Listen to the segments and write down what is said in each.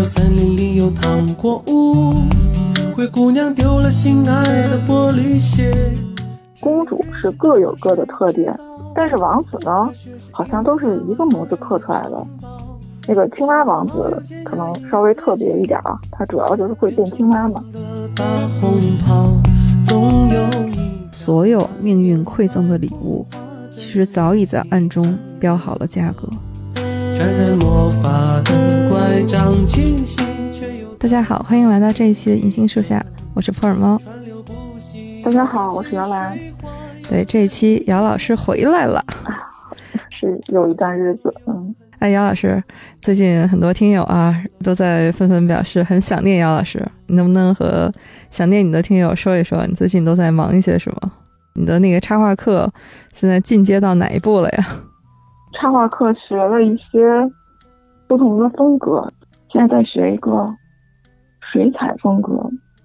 说森林里有糖果屋，灰姑娘丢了心爱的玻璃鞋。公主是各有各的特点，但是王子呢，好像都是一个模子刻出来的。那个青蛙王子可能稍微特别一点啊，他主要就是会变青蛙嘛。大红袍总有一所有命运馈赠的礼物，其实早已在暗中标好了价格。沾染魔法的乖张气息，却又大家好，欢迎来到这一期的银杏树下，我是普洱猫。大家好，我是姚兰，对，这一期姚老师回来了。是有一段日子，嗯，哎，姚老师，最近很多听友啊都在纷纷表示很想念姚老师，你能不能和想念你的听友说一说，你最近都在忙一些什么？你的那个插画课现在进阶到哪一步了呀？插画课学了一些不同的风格，现在在学一个水彩风格，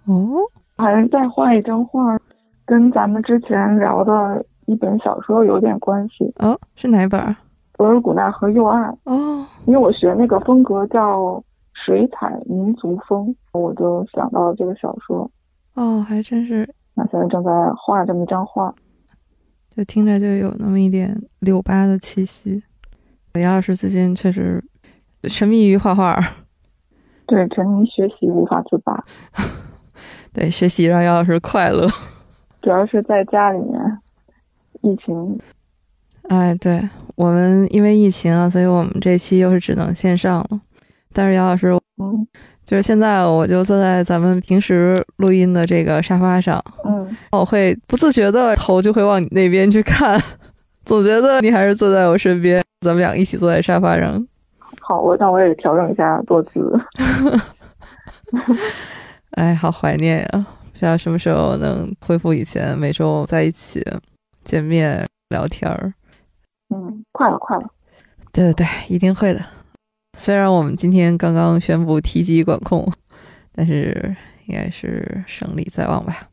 哦，还是再画一张画，跟咱们之前聊的一本小说有点关系，哦，是哪本儿？《额尔古纳河右岸》。哦，因为我学那个风格叫水彩民族风，我就想到了这个小说。哦，还真是，那现在正在画这么一张画，就听着就有那么一点六八的气息。姚老师最近确实沉迷于画画，对，沉迷学习无法自拔，对，学习让姚老师快乐。主要是在家里面，疫情哎，对我们因为疫情啊，所以我们这期又是只能线上了。但是姚老师，嗯就是现在我就坐在咱们平时录音的这个沙发上，嗯，我会不自觉的头就会往你那边去看，总觉得你还是坐在我身边，咱们俩一起坐在沙发上。好，我那我也调整一下坐姿。哎，好怀念呀！不知道什么时候能恢复以前每周在一起见面聊天儿。嗯，快了快了，对对对，一定会的。虽然我们今天刚刚宣布提及管控，但是应该是胜利在望吧。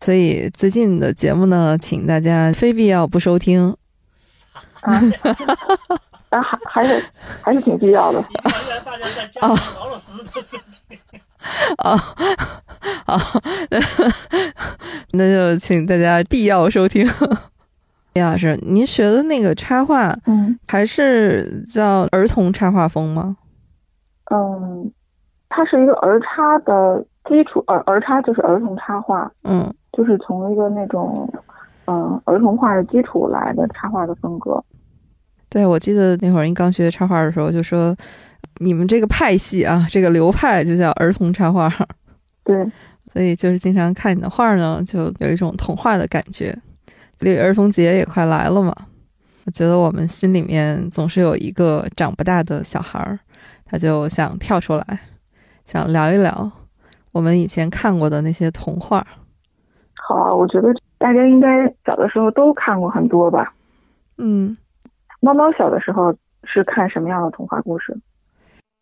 所以最近的节目呢，请大家非必要不收听。啊，啊还还是还是挺必要的。仍然大家在家里老老实实的收听。啊啊，那就请大家必要收听。李老师，您学的那个插画嗯还是叫儿童插画风吗？嗯，它是一个儿插的基础，儿儿插就是儿童插画，嗯，就是从一个那种嗯儿童画的基础来的插画的风格。对，我记得那会儿您刚学插画的时候就说，你们这个派系啊，这个流派就叫儿童插画，对，所以就是经常看你的画呢，就有一种童话的感觉。六一儿童节也快来了嘛，我觉得我们心里面总是有一个长不大的小孩儿，他就想跳出来，想聊一聊我们以前看过的那些童话。好啊，我觉得大家应该小的时候都看过很多吧。嗯，猫猫小的时候是看什么样的童话故事？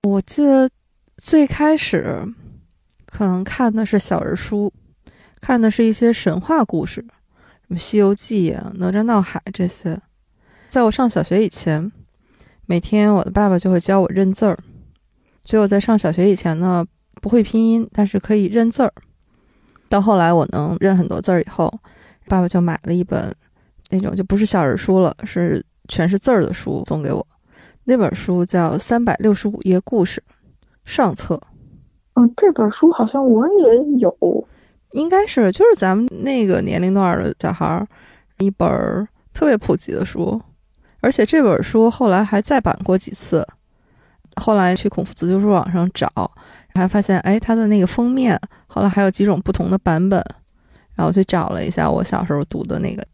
我记得最开始可能看的是小人书，看的是一些神话故事，什么《西游记》啊、《哪吒闹海》这些。在我上小学以前，每天我的爸爸就会教我认字儿。所以我在上小学以前呢，不会拼音，但是可以认字儿。到后来我能认很多字儿以后，爸爸就买了一本那种就不是小人书了，是全是字儿的书送给我。那本书叫《三百六十五页故事》，上册，嗯，这本书好像我也有。应该是就是咱们那个年龄段的小孩儿一本特别普及的书，而且这本书后来还再版过几次。后来去孔夫子旧书网上找，还发现哎，它的那个封面后来还有几种不同的版本。然后我去找了一下我小时候读的那个，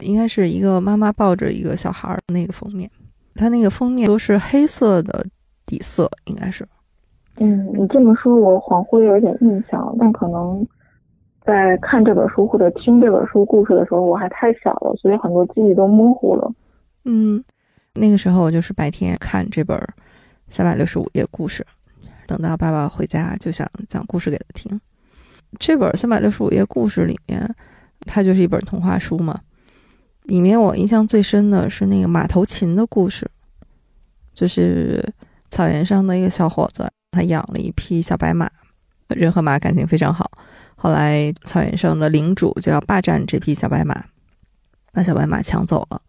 应该是一个妈妈抱着一个小孩儿的那个封面，它那个封面都是黑色的底色，应该是。嗯，你这么说，我恍惚有点印象，但可能在看这本书或者听这本书故事的时候，我还太小了，所以很多记忆都模糊了。嗯，那个时候我就是白天看这本三百六十五页故事，等到爸爸回家就想讲故事给他听。这本三百六十五页故事里面，它就是一本童话书嘛。里面我印象最深的是那个马头琴的故事，就是草原上的一个小伙子，他养了一匹小白马，人和马感情非常好。后来草原上的领主就要霸占这匹小白马，把小白马抢走了。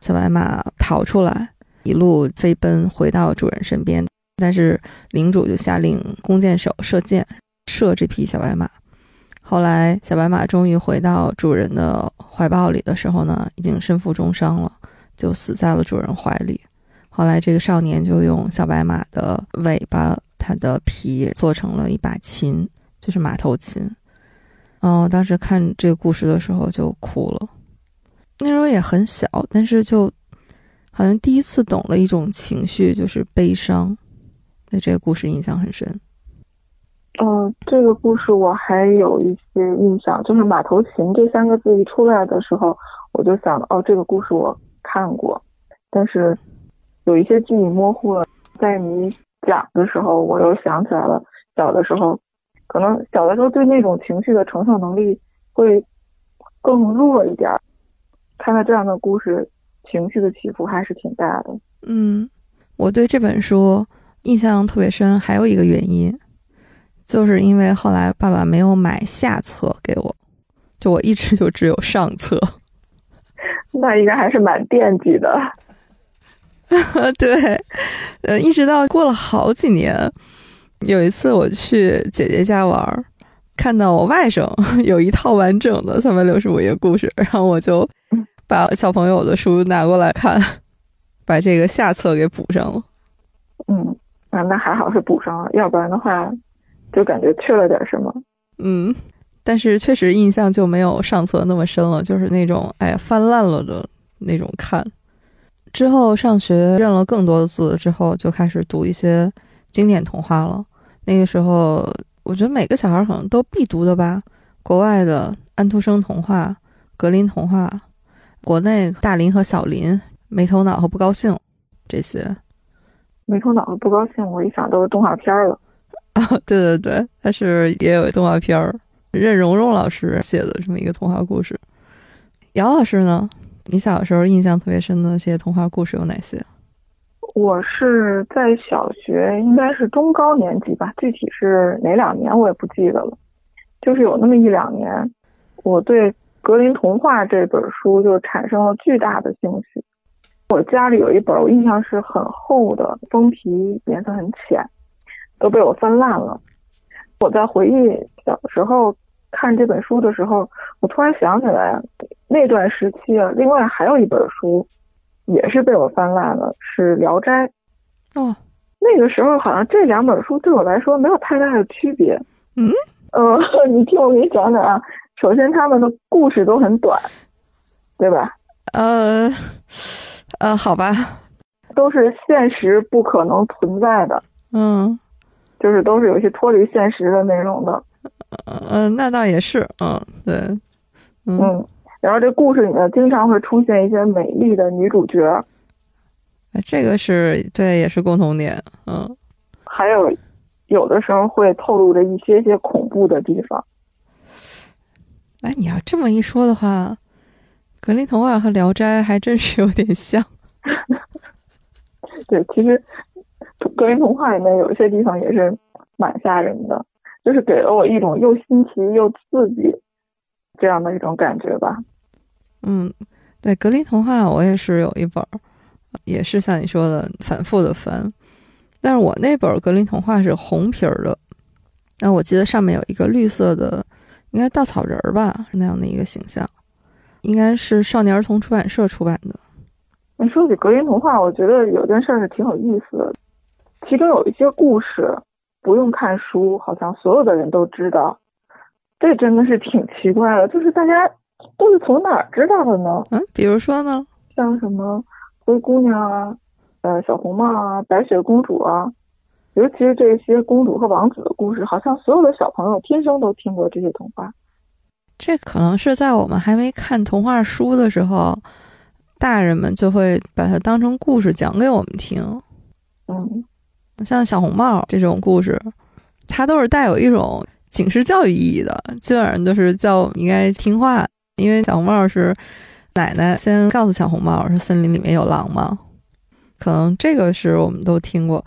小白马逃出来，一路飞奔回到主人身边，但是领主就下令弓箭手射箭射这匹小白马。后来小白马终于回到主人的怀抱里的时候呢，已经身负重伤了，就死在了主人怀里。后来这个少年就用小白马的尾巴，它的皮做成了一把琴，就是马头琴。嗯，当时看这个故事的时候就哭了。那时候也很小，但是就好像第一次懂了一种情绪，就是悲伤。对这个故事印象很深。嗯，这个故事我还有一些印象，就是“马头琴”这三个字一出来的时候，我就想，哦，这个故事我看过，但是有一些记忆模糊了。在你讲的时候，我又想起来了，小的时候，可能小的时候对那种情绪的承受能力会更弱一点。看到这样的故事，情绪的起伏还是挺大的。嗯，我对这本书印象特别深，还有一个原因，就是因为后来爸爸没有买下册给我，就我一直就只有上册。那应该还是蛮惦记的。对，呃，一直到过了好几年，有一次我去姐姐家玩，看到我外甥 有一套完整的三百六十五页故事，然后我就。把小朋友的书拿过来看，把这个下册给补上了。嗯，啊，那还好是补上了，要不然的话，就感觉缺了点什么。嗯，但是确实印象就没有上册那么深了，就是那种哎翻烂了的那种看。之后上学认了更多的字之后，就开始读一些经典童话了。那个时候，我觉得每个小孩可能都必读的吧，国外的安徒生童话、格林童话。国内大林和小林没头脑和不高兴这些，没头脑的不高兴，我一想都是动画片了 啊！对对对，但是也有动画片儿，任蓉蓉老师写的这么一个童话故事。姚老师呢？你小时候印象特别深的这些童话故事有哪些？我是在小学，应该是中高年级吧，具体是哪两年我也不记得了，就是有那么一两年，我对。格林童话这本书就产生了巨大的兴趣。我家里有一本，我印象是很厚的，封皮颜色很浅，都被我翻烂了。我在回忆小时候看这本书的时候，我突然想起来，那段时期啊，另外还有一本书也是被我翻烂了，是《聊斋》。哦，那个时候好像这两本书对我来说没有太大的区别。嗯，呃，你听我给你讲讲啊。首先，他们的故事都很短，对吧？呃，呃，好吧，都是现实不可能存在的，嗯，就是都是有一些脱离现实的内容的，嗯，那倒也是，嗯，对，嗯，然后这故事里面经常会出现一些美丽的女主角，这个是对，也是共同点，嗯，还有有的时候会透露着一些些恐怖的地方。哎，你要这么一说的话，格林童话和聊斋还真是有点像。对，其实格林童话里面有一些地方也是蛮吓人的，就是给了我一种又新奇又刺激这样的一种感觉吧。嗯，对，格林童话我也是有一本，也是像你说的反复的翻，但是我那本格林童话是红皮儿的，那我记得上面有一个绿色的。应该稻草人儿吧，那样的一个形象，应该是少年儿童出版社出版的。你说起格林童话，我觉得有件事是挺有意思的，其中有一些故事不用看书，好像所有的人都知道，这真的是挺奇怪的。就是大家都是从哪儿知道的呢？嗯，比如说呢，像什么灰姑娘啊，呃，小红帽啊，白雪公主啊。尤其是这些公主和王子的故事，好像所有的小朋友天生都听过这些童话。这可能是在我们还没看童话书的时候，大人们就会把它当成故事讲给我们听。嗯，像小红帽这种故事，它都是带有一种警示教育意义的，基本上就是叫应该听话。因为小红帽是奶奶先告诉小红帽说森林里面有狼嘛，可能这个是我们都听过。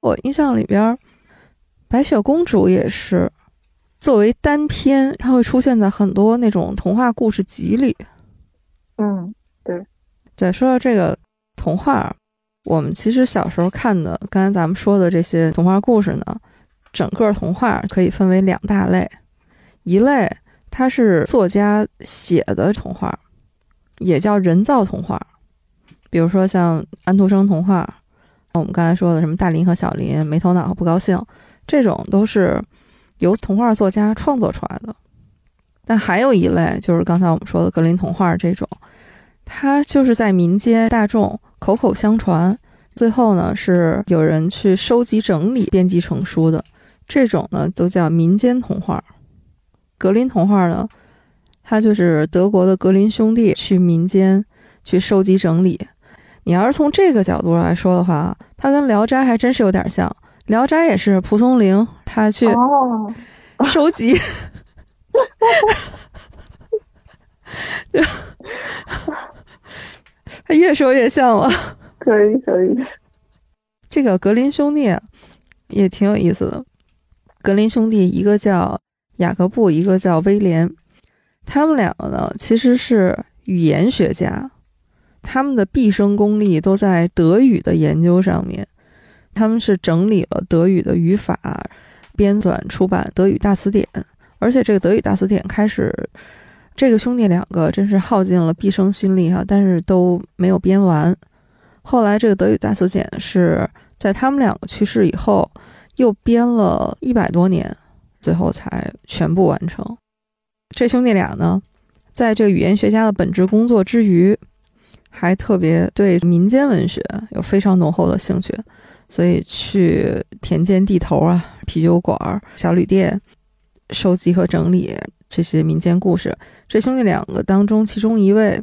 我印象里边，白雪公主也是作为单篇，它会出现在很多那种童话故事集里。嗯，对，对说到这个童话，我们其实小时候看的，刚才咱们说的这些童话故事呢，整个童话可以分为两大类，一类它是作家写的童话，也叫人造童话，比如说像安徒生童话，我们刚才说的什么大林和小林、没头脑和不高兴，这种都是由童话作家创作出来的。但还有一类就是刚才我们说的格林童话这种。它就是在民间大众口口相传，最后呢是有人去收集整理编辑成书的，这种呢都叫民间童话。格林童话呢，它就是德国的格林兄弟去民间去收集整理。你要是从这个角度来说的话，它跟《聊斋》还真是有点像，《聊斋》也是蒲松龄他去哦，收集。就。他越说越像了，可以可以。这个格林兄弟也挺有意思的。格林兄弟一个叫雅各布，一个叫威廉。他们两个呢，其实是语言学家，他们的毕生功力都在德语的研究上面。他们是整理了德语的语法，编纂出版德语大词典，而且这个德语大词典开始。这个兄弟两个真是耗尽了毕生心力哈，但是都没有编完。后来这个德语大词典是在他们两个去世以后，又编了一百多年，最后才全部完成。这兄弟俩呢，在这个语言学家的本职工作之余，还特别对民间文学有非常浓厚的兴趣，所以去田间地头啊、啤酒馆、小旅店收集和整理。这些民间故事，这兄弟两个当中，其中一位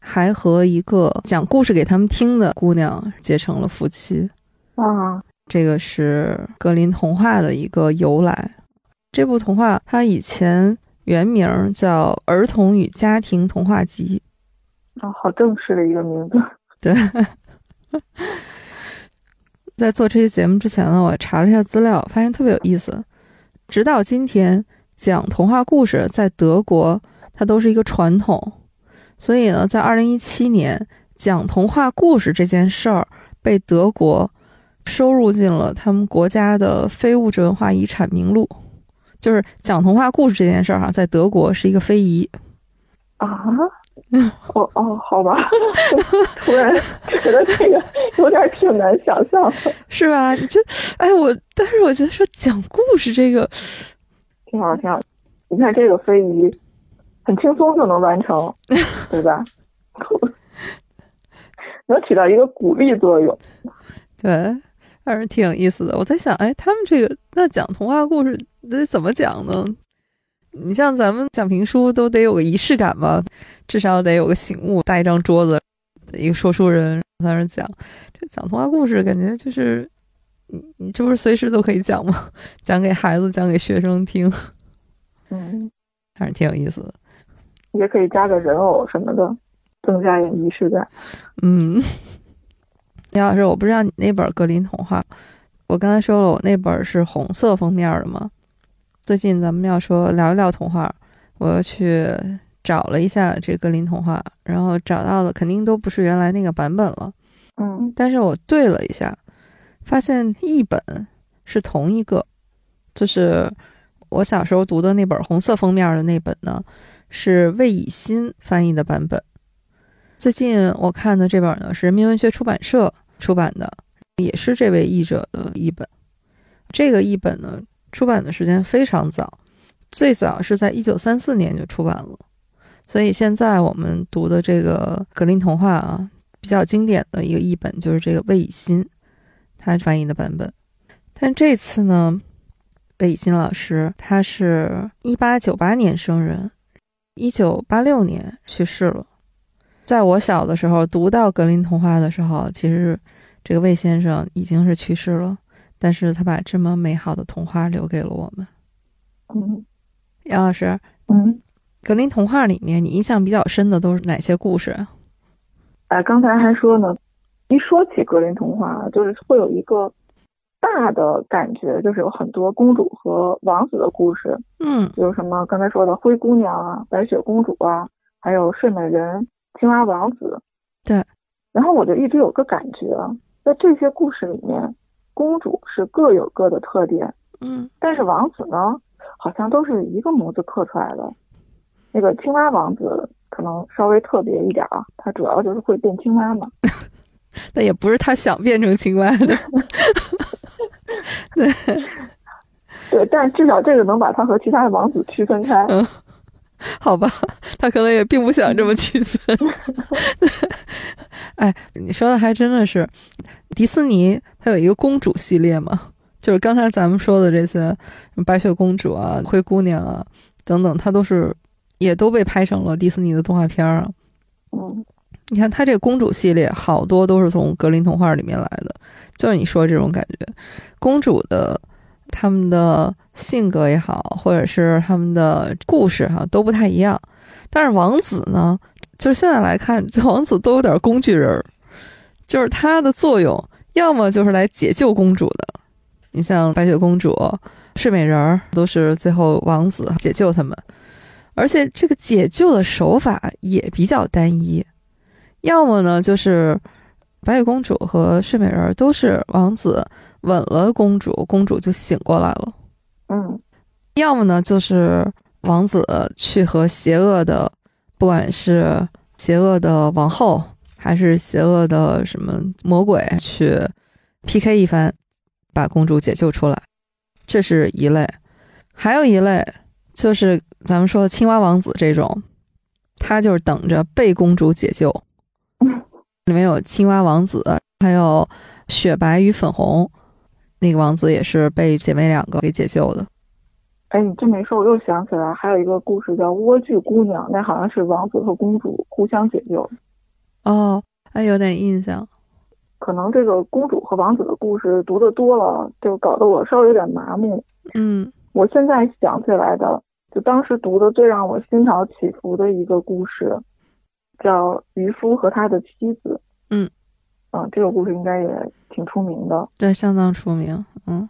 还和一个讲故事给他们听的姑娘结成了夫妻。啊，这个是格林童话的一个由来。这部童话它以前原名叫《儿童与家庭童话集》。啊，好正式的一个名字。对。在做这期节目之前呢，我查了一下资料，发现特别有意思。直到今天。讲童话故事在德国，它都是一个传统，所以呢，在二零一七年，讲童话故事这件事儿被德国收入进了他们国家的非物质文化遗产名录。就是讲童话故事这件事儿哈，在德国是一个非遗。啊？哦哦，好吧，突然觉得这个有点挺难想象的，是吧？你就哎，我但是我觉得说讲故事这个。挺好，挺好。你看这个非遗，很轻松就能完成，对吧？能起到一个鼓励作用。对，还是挺有意思的。我在想，哎，他们这个那讲童话故事得怎么讲呢？你像咱们讲评书都得有个仪式感吧，至少得有个醒悟，搭一张桌子，一个说书人在那讲。这讲童话故事，感觉就是。你你这不是随时都可以讲吗？讲给孩子，讲给学生听，嗯，还是挺有意思的。也可以加个人偶什么的，增加点仪式感。嗯，李老师，我不知道你那本格林童话，我刚才说了，我那本是红色封面的嘛。最近咱们要说聊一聊童话，我又去找了一下这格林童话，然后找到的肯定都不是原来那个版本了。嗯，但是我对了一下。发现译本是同一个，就是我小时候读的那本红色封面的那本呢，是魏以新翻译的版本。最近我看的这本呢是人民文学出版社出版的，也是这位译者的译本。这个译本呢出版的时间非常早，最早是在一九三四年就出版了。所以现在我们读的这个格林童话啊，比较经典的一个译本就是这个魏以新。他翻译的版本，但这次呢，魏以新老师他是一八九八年生人，一九八六年去世了。在我小的时候读到格林童话的时候，其实这个魏先生已经是去世了，但是他把这么美好的童话留给了我们。嗯，杨老师，嗯，格林童话里面你印象比较深的都是哪些故事？哎，刚才还说呢。一说起格林童话，就是会有一个大的感觉就是有很多公主和王子的故事，嗯有什么刚才说的灰姑娘啊、白雪公主啊，还有睡美人、青蛙王子。对。然后我就一直有个感觉，在这些故事里面，公主是各有各的特点，嗯但是王子呢，好像都是一个模子刻出来的。那个青蛙王子可能稍微特别一点啊，他主要就是会变青蛙嘛。那也不是他想变成青蛙的。对，对，但至少这个能把他和其他的王子区分开。嗯，好吧，他可能也并不想这么区分。哎，你说的还真的是，迪士尼它有一个公主系列嘛，就是刚才咱们说的这些白雪公主啊、灰姑娘啊等等，它都是也都被拍成了迪士尼的动画片啊。嗯你看，它这个公主系列好多都是从格林童话里面来的，就是你说这种感觉，公主的他们的性格也好，或者是他们的故事哈、都不太一样。但是王子呢，就是现在来看，王子都有点工具人儿，就是他的作用要么就是来解救公主的，你像白雪公主、睡美人儿都是最后王子解救他们，而且这个解救的手法也比较单一。要么呢，就是白雪公主和睡美人都是王子吻了公主，公主就醒过来了；嗯。要么呢，就是王子去和邪恶的，不管是邪恶的王后，还是邪恶的什么魔鬼去 PK 一番，把公主解救出来，这是一类；还有一类就是咱们说的青蛙王子这种，他就是等着被公主解救。里面有青蛙王子，还有雪白与粉红，那个王子也是被姐妹两个给解救的。哎，你这么一说，我又想起来还有一个故事叫《莴苣姑娘》，那好像是王子和公主互相解救。哦，哎有点印象。可能这个公主和王子的故事读的多了，就搞得我稍微有点麻木。嗯我现在想起来的，就当时读的最让我心潮起伏的一个故事，叫《渔夫和他的妻子》。嗯，啊，这个故事应该也挺出名的，对，相当出名。嗯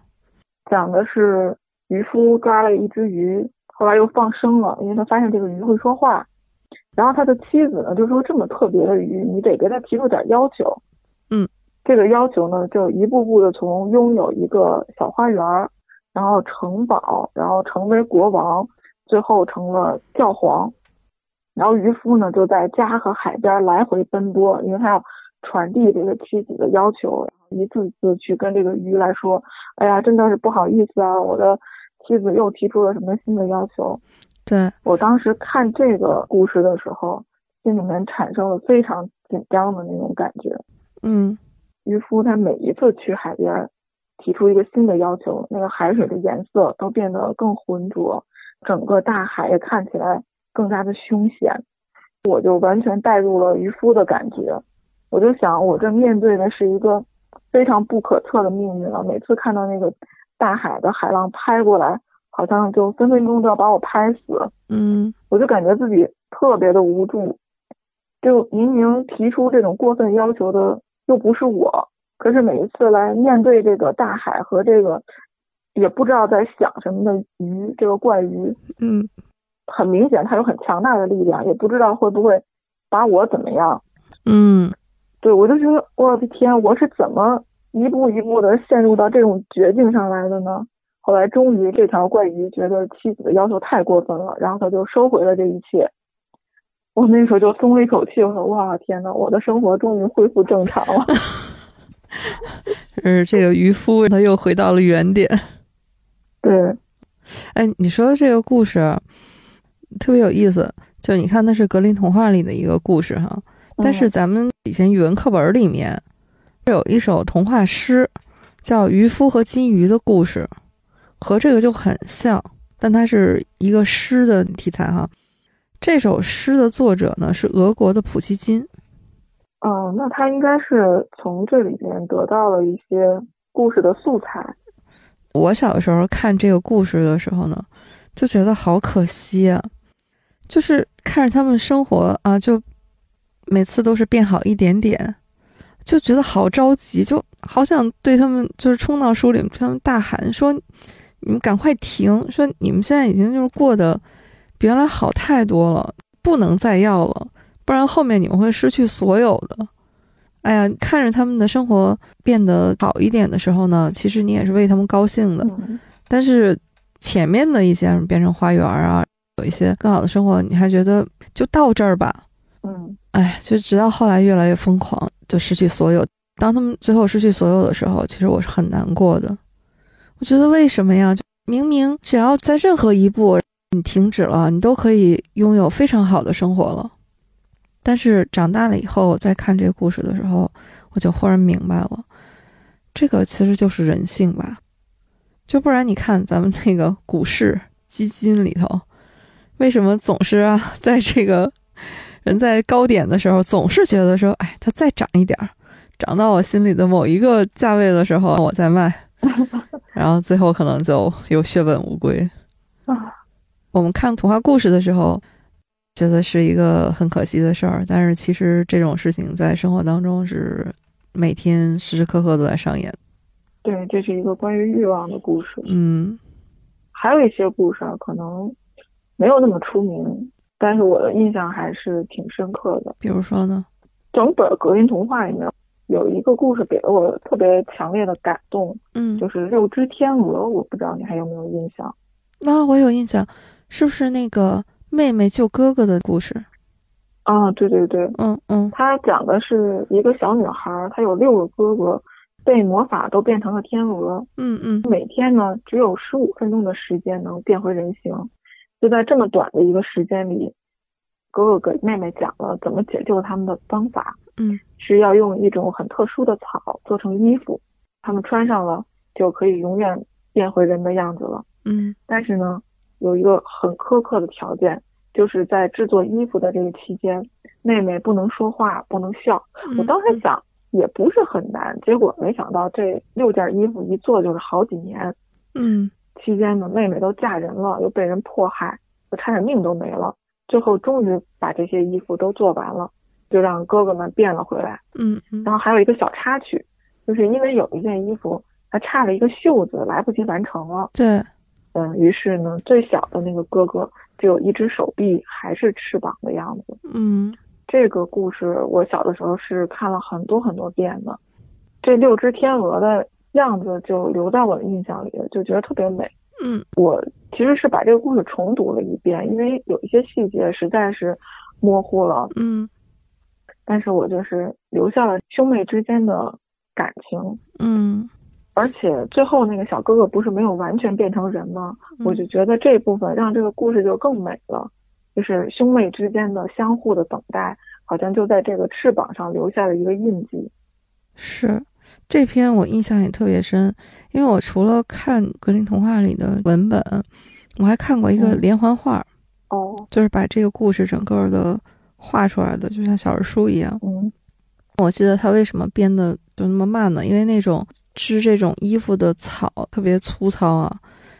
讲的是渔夫抓了一只鱼，后来又放生了，因为他发现这个鱼会说话。然后他的妻子呢就说：“这么特别的鱼，你得给他提出点要求。”嗯，这个要求呢，就一步步的从拥有一个小花园儿，然后城堡，然后成为国王，最后成了教皇。然后渔夫呢就在家和海边来回奔波，因为他要传递这个妻子的要求，然后一次一次去跟这个鱼来说：“哎呀，真的是不好意思啊，我的妻子又提出了什么新的要求。”对，我当时看这个故事的时候，心里面产生了非常紧张的那种感觉。嗯渔夫他每一次去海边，提出一个新的要求，那个海水的颜色都变得更浑浊，整个大海也看起来更加的凶险。我就完全带入了渔夫的感觉，我就想，我这面对的是一个非常不可测的命运了。每次看到那个大海的海浪拍过来，好像就分分钟都要把我拍死。嗯我就感觉自己特别的无助，就明明提出这种过分要求的又不是我，可是每一次来面对这个大海和这个也不知道在想什么的鱼，这个怪鱼，嗯很明显他有很强大的力量，也不知道会不会把我怎么样。嗯对我就觉得我的天，我是怎么一步一步的陷入到这种绝境上来的呢？后来终于这条怪鱼觉得妻子的要求太过分了，然后他就收回了这一切。我那时候就松了一口气，我说哇天呐，我的生活终于恢复正常了。嗯这个渔夫他又回到了原点。对，哎，你说的这个故事特别有意思，就你看那是格林童话里的一个故事哈，但是嗯咱们以前语文课本里面有一首童话诗，叫《渔夫和金鱼的故事》，和这个就很像，但它是一个诗的题材哈。这首诗的作者呢是俄国的普希金，嗯，那他应该是从这里面得到了一些故事的素材。我小时候看这个故事的时候呢，就觉得好可惜啊，就是看着他们生活啊，就每次都是变好一点点，就觉得好着急，就好想对他们就是冲到书里面，对他们大喊说：“你们赶快停！说你们现在已经就是过得比原来好太多了，不能再要了，不然后面你们会失去所有的。”哎呀，看着他们的生活变得好一点的时候呢，其实你也是为他们高兴的。嗯但是前面的一些变成花园啊，有一些更好的生活，你还觉得就到这儿吧？嗯哎，就直到后来越来越疯狂，就失去所有。当他们最后失去所有的时候，其实我是很难过的。我觉得为什么呀？就明明只要在任何一步你停止了，你都可以拥有非常好的生活了。但是长大了以后，再看这个故事的时候，我就忽然明白了，这个其实就是人性吧。就不然你看咱们那个股市基金里头，为什么总是啊，在这个 人在高点的时候，总是觉得说，哎，它再涨一点儿，涨到我心里的某一个价位的时候，我再卖，然后最后可能就又血本无归。啊，我们看童话故事的时候，觉得是一个很可惜的事儿，但是其实这种事情在生活当中是每天时时刻刻都在上演。对，这是一个关于欲望的故事。嗯还有一些故事啊，可能没有那么出名，但是我的印象还是挺深刻的。比如说呢？整本格林童话里面有一个故事给了我特别强烈的感动，嗯，就是六只天鹅。我不知道你还有没有印象？啊，我有印象，是不是那个妹妹救哥哥的故事？啊，对对对，嗯嗯他讲的是一个小女孩，她有六个哥哥，被魔法都变成了天鹅。嗯嗯每天呢，只有十五分钟的时间能变回人形。就在这么短的一个时间里，哥哥给妹妹讲了怎么解救他们的方法，嗯是要用一种很特殊的草做成衣服，他们穿上了就可以永远变回人的样子了。嗯但是呢，有一个很苛刻的条件，就是在制作衣服的这个期间，妹妹不能说话，不能笑。嗯，我当时想也不是很难，结果没想到这六件衣服一做就是好几年。嗯期间呢，妹妹都嫁人了，又被人迫害，我差点命都没了。最后终于把这些衣服都做完了，就让哥哥们变了回来。嗯嗯然后还有一个小插曲，就是因为有一件衣服它差了一个袖子，来不及完成了。对，嗯，于是呢，最小的那个哥哥只有一只手臂还是翅膀的样子。嗯这个故事我小的时候是看了很多很多遍的，这六只天鹅的样子就留在我的印象里了，就觉得特别美。嗯我其实是把这个故事重读了一遍，因为有一些细节实在是模糊了，嗯但是我就是留下了兄妹之间的感情。嗯而且最后那个小哥哥不是没有完全变成人吗？嗯我就觉得这部分让这个故事就更美了，就是兄妹之间的相互的等待，好像就在这个翅膀上留下了一个印记。是这篇我印象也特别深，因为我除了看格林童话里的文本，我还看过一个嗯连环画，哦，就是把这个故事整个的画出来的，就像小人书一样。嗯我记得他为什么编的就那么慢呢？因为那种织这种衣服的草特别粗糙啊，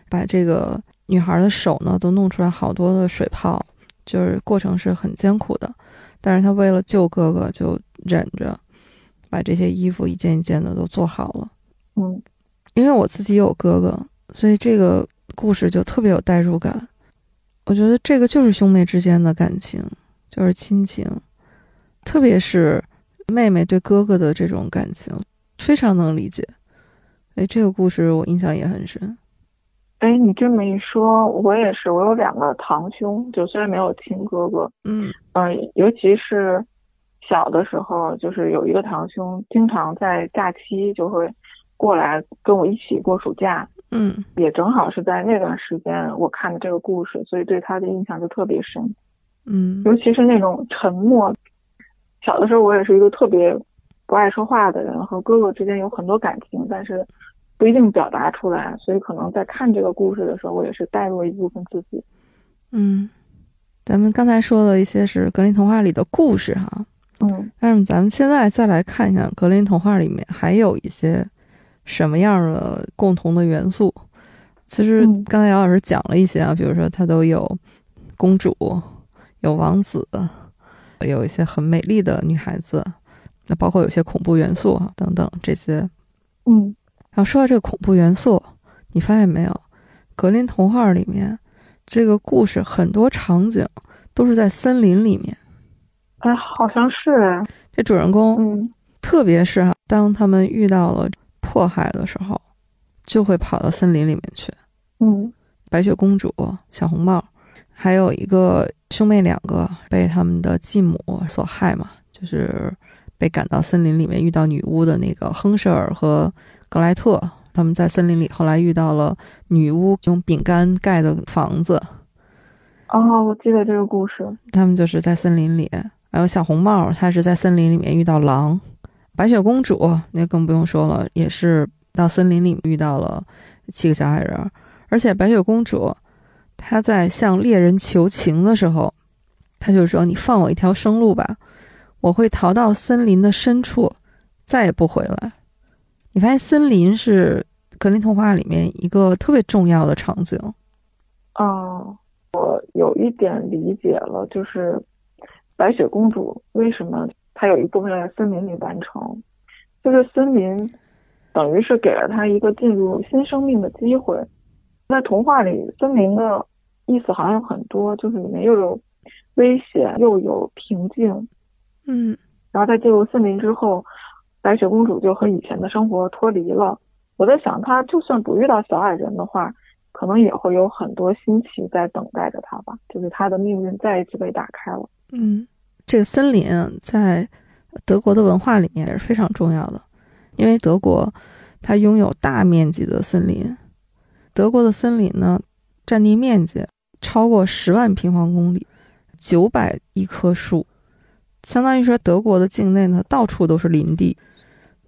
把这个女孩的手呢都弄出来好多的水泡，就是过程是很艰苦的。但是他为了救哥哥，就忍着把这些衣服一件一件的都做好了。嗯因为我自己有哥哥，所以这个故事就特别有代入感。我觉得这个就是兄妹之间的感情，就是亲情，特别是妹妹对哥哥的这种感情，非常能理解。哎，这个故事我印象也很深。哎，你这么一说，我也是，我有两个堂兄，就虽然没有亲哥哥，嗯嗯、尤其是小的时候，就是有一个堂兄，经常在假期就会过来跟我一起过暑假，嗯也正好是在那段时间我看的这个故事，所以对他的印象就特别深。嗯尤其是那种沉默。小的时候，我也是一个特别不爱说话的人，和哥哥之间有很多感情，但是不一定表达出来，所以可能在看这个故事的时候，我也是带入一部分自己。嗯，咱们刚才说了一些是格林童话里的故事哈，嗯但是咱们现在再来看一看格林童话里面还有一些什么样的共同的元素。其实嗯刚才姚老师讲了一些啊，比如说它都有公主，有王子，有一些很美丽的女孩子，那包括有些恐怖元素啊等等这些。嗯然后说到这个恐怖元素，你发现没有？格林童话里面这个故事很多场景都是在森林里面。哎，好像是哎，这主人公，嗯特别是哈，当他们遇到了迫害的时候，就会跑到森林里面去。嗯白雪公主、小红帽，还有一个兄妹两个被他们的继母所害嘛，就是被赶到森林里面遇到女巫的那个亨舍尔和格莱特。他们在森林里后来遇到了女巫用饼干盖的房子，哦，我记得这个故事。他们就是在森林里。还有小红帽，她是在森林里面遇到狼。白雪公主那更不用说了，也是到森林里遇到了七个小矮人。而且白雪公主她在向猎人求情的时候，她就说：“你放我一条生路吧，我会逃到森林的深处，再也不回来。”你发现森林是格林童话里面一个特别重要的场景。哦，我有一点理解了，就是白雪公主为什么她有一部分在森林里完成，就是森林等于是给了她一个进入新生命的机会。在童话里，森林的意思好像有很多，就是里面又有危险，又有平静。嗯然后在进入森林之后，白雪公主就和以前的生活脱离了。我在想，她就算不遇到小矮人的话，可能也会有很多新奇在等待着她吧。就是她的命运再一次被打开了。嗯，这个森林啊在德国的文化里面也是非常重要的，因为德国它拥有大面积的森林。德国的森林呢，占地面积超过十万平方公里，九百亿棵树，相当于说德国的境内呢到处都是林地，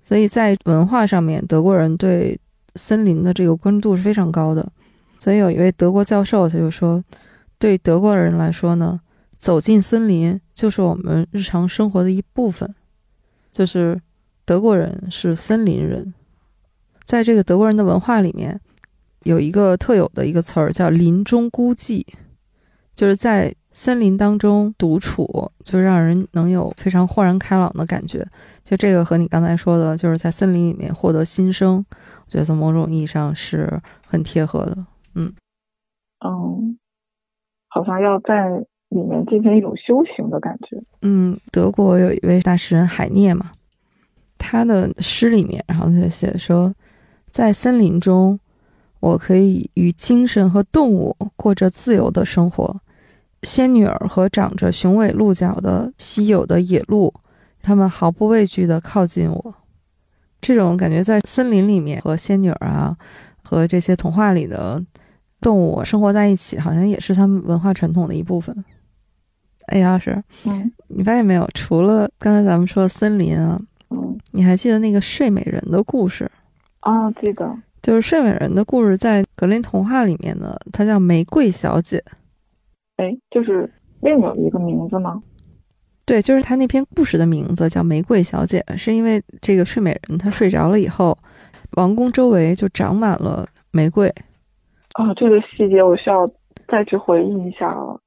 所以在文化上面，德国人对森林的这个关注度是非常高的。所以有一位德国教授他就说，对德国人来说呢，走进森林就是我们日常生活的一部分，就是德国人是森林人。在这个德国人的文化里面，有一个特有的一个词儿叫“林中孤寂”，就是在森林当中独处，就让人能有非常豁然开朗的感觉。就这个和你刚才说的，就是在森林里面获得新生，我觉得从某种意义上是很贴合的。嗯，好像要在里面进行一种修行的感觉。嗯，德国有一位大诗人海涅嘛，他的诗里面，然后他就写说，在森林中，我可以与精神和动物过着自由的生活。仙女儿和长着雄伟鹿角的稀有的野鹿，它们毫不畏惧地靠近我。这种感觉在森林里面和仙女儿啊，和这些童话里的动物生活在一起，好像也是他们文化传统的一部分。哎老师嗯你发现没有？除了刚才咱们说的森林啊，嗯，你还记得那个睡美人的故事？啊，记得。就是睡美人的故事，在格林童话里面呢，它叫玫瑰小姐。哎，就是另有一个名字吗？对，就是她那篇故事的名字叫《玫瑰小姐》，是因为这个睡美人她睡着了以后，王宫周围就长满了玫瑰。啊，这个细节我需要再去回忆一下了。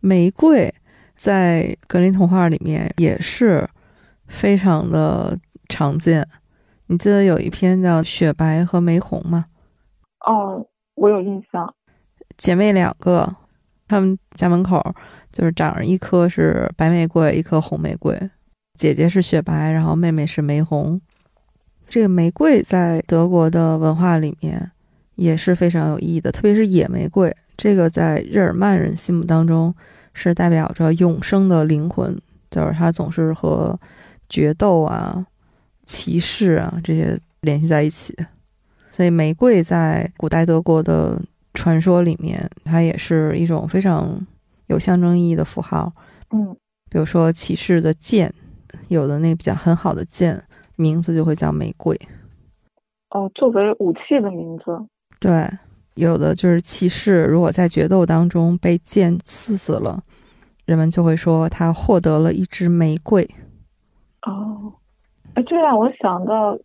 玫瑰在格林童话里面也是非常的常见。你记得有一篇叫《雪白和玫红》吗？哦，我有印象。姐妹两个，她们家门口就是长着一棵是白玫瑰，一棵红玫瑰。姐姐是雪白，然后妹妹是玫红。这个玫瑰在德国的文化里面也是非常有意义的，特别是野玫瑰，这个在日耳曼人心目当中是代表着永生的灵魂，就是它总是和决斗啊、骑士啊这些联系在一起。所以玫瑰在古代德国的传说里面，它也是一种非常有象征意义的符号。嗯比如说骑士的剑，有的那比较很好的剑，名字就会叫玫瑰。哦，作为武器的名字。对，有的就是骑士，如果在决斗当中被剑刺死了，人们就会说他获得了一支玫瑰。哦，哎，这让我想到，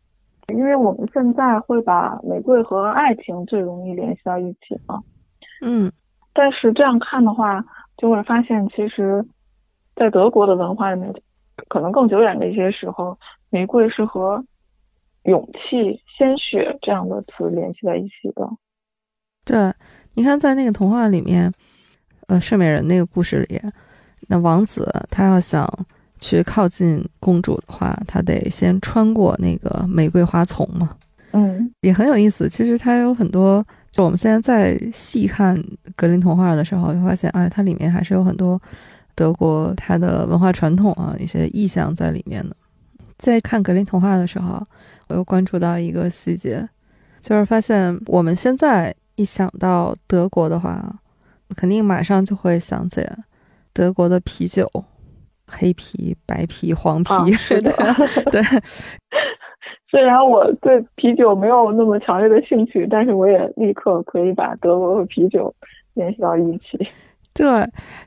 因为我们现在会把玫瑰和爱情最容易联系到一起嘛。嗯但是这样看的话，就会发现，其实，在德国的文化里面，可能更久远的一些时候，玫瑰是和勇气、鲜血这样的词联系在一起的。对，你看在那个童话里面，呃，睡美人那个故事里，那王子他要想去靠近公主的话，他得先穿过那个玫瑰花丛嘛。嗯也很有意思。其实它有很多，就我们现在在细看格林童话的时候，就发现，哎，它里面还是有很多德国它的文化传统啊，一些意象在里面的。在看格林童话的时候，我又关注到一个细节，就是发现我们现在一想到德国的话，肯定马上就会想起德国的啤酒，黑啤、白啤、黄啤，啊是的对 对。虽然我对啤酒没有那么强烈的兴趣，但是我也立刻可以把德国和啤酒联系到一起。对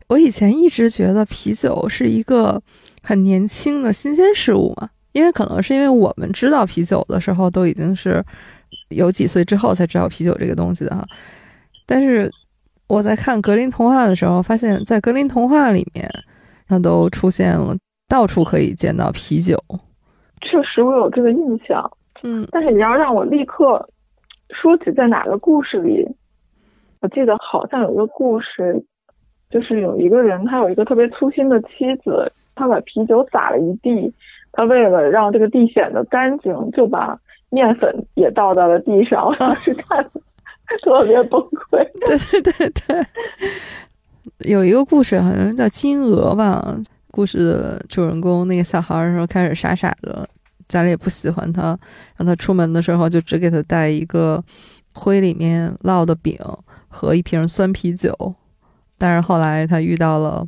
我以前一直觉得啤酒是一个很年轻的新鲜事物嘛，因为可能是因为我们知道啤酒的时候都已经是有几岁之后才知道啤酒这个东西的哈。但是我在看格林童话的时候，发现在格林童话里面，它都出现了到处可以见到啤酒。确实我有这个印象，嗯但是你要让我立刻说起在哪个故事里，我记得好像有一个故事，就是有一个人他有一个特别粗心的妻子，他把啤酒洒了一地，他为了让这个地显得干净，就把面粉也倒到了地上，我当时看特别崩溃。对对对对，有一个故事好像叫《金鹅》吧。故事的主人公那个小孩儿的时候开始傻傻的，家里也不喜欢他，让他出门的时候就只给他带一个灰里面烙的饼和一瓶酸啤酒。但是后来他遇到了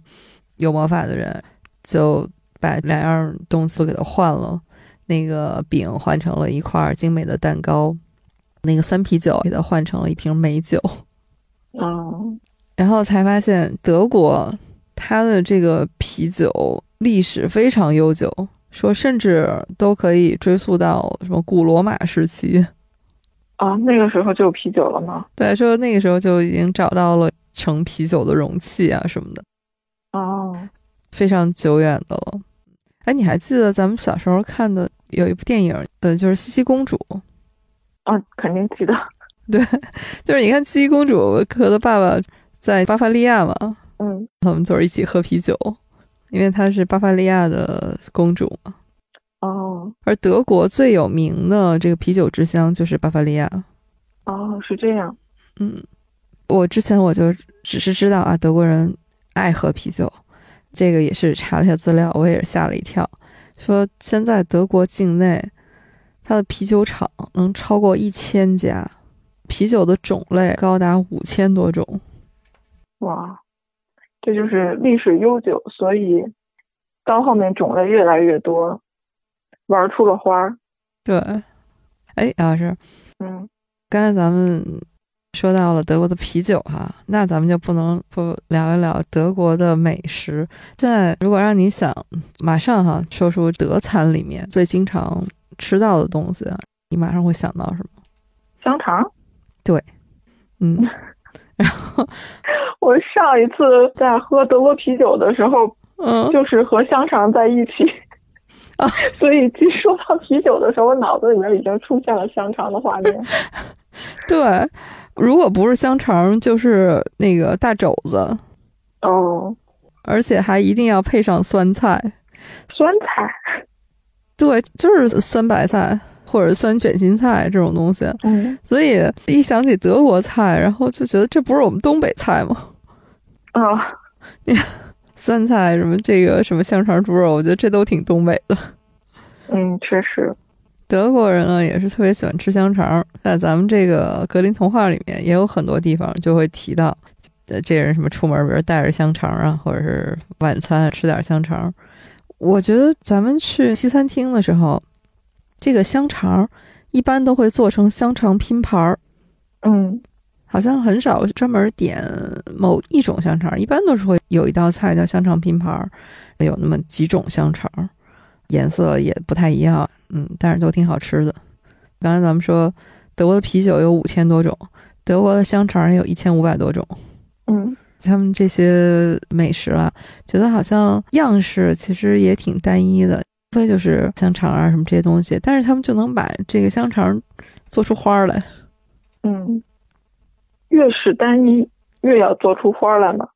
有魔法的人，就把两样东西都给他换了，那个饼换成了一块精美的蛋糕，那个酸啤酒给它换成了一瓶美酒。嗯，然后才发现德国它的这个啤酒历史非常悠久，说甚至都可以追溯到什么古罗马时期。啊，那个时候就有啤酒了吗？对，说那个时候就已经找到了盛啤酒的容器啊什么的，哦，非常久远的了。哎，你还记得咱们小时候看的有一部电影，呃，就是《茜茜公主》。啊，肯定记得。对，就是你看茜茜公主和她爸爸在巴伐利亚嘛，嗯，他们就是一起喝啤酒，因为她是巴伐利亚的公主嘛。哦，而德国最有名的这个啤酒之乡就是巴伐利亚。哦，是这样。嗯，我之前我就只是知道啊，德国人爱喝啤酒，这个也是查了一下资料，我也是吓了一跳，说现在德国境内它的啤酒厂能超过一千家，啤酒的种类高达五千多种。哇，这就是历史悠久，所以到后面种类越来越多，玩出了花儿。对，哎，杨老师，嗯，刚才咱们说到了德国的啤酒哈，那咱们就不能不聊一聊德国的美食。现在如果让你想马上哈说出德餐里面最经常吃到的东西，你马上会想到什么？香肠。对嗯，然后 我上一次在喝德国啤酒的时候，嗯，就是和香肠在一起。啊，所以一说到啤酒的时候，我脑子里面已经出现了香肠的画面。对，如果不是香肠，就是那个大肘子，哦，而且还一定要配上酸菜。酸菜。对，就是酸白菜或者酸卷心菜这种东西。嗯所以一想起德国菜，然后就觉得这不是我们东北菜吗？啊，酸菜什么这个什么香肠猪肉，我觉得这都挺东北的。嗯，确实。德国人呢也是特别喜欢吃香肠，在咱们这个格林童话里面也有很多地方就会提到，呃，这人什么出门，比如带着香肠啊，或者是晚餐吃点香肠。我觉得咱们去西餐厅的时候，这个香肠一般都会做成香肠拼盘儿。嗯好像很少专门点某一种香肠，一般都是会有一道菜叫香肠拼盘儿，有那么几种香肠，颜色也不太一样，嗯，但是都挺好吃的。刚才咱们说德国的啤酒有五千多种，德国的香肠也有一千五百多种，嗯，他们这些美食啊，觉得好像样式其实也挺单一的，无非就是香肠啊什么这些东西，但是他们就能把这个香肠做出花儿来。嗯，越是单一，越要做出花来嘛，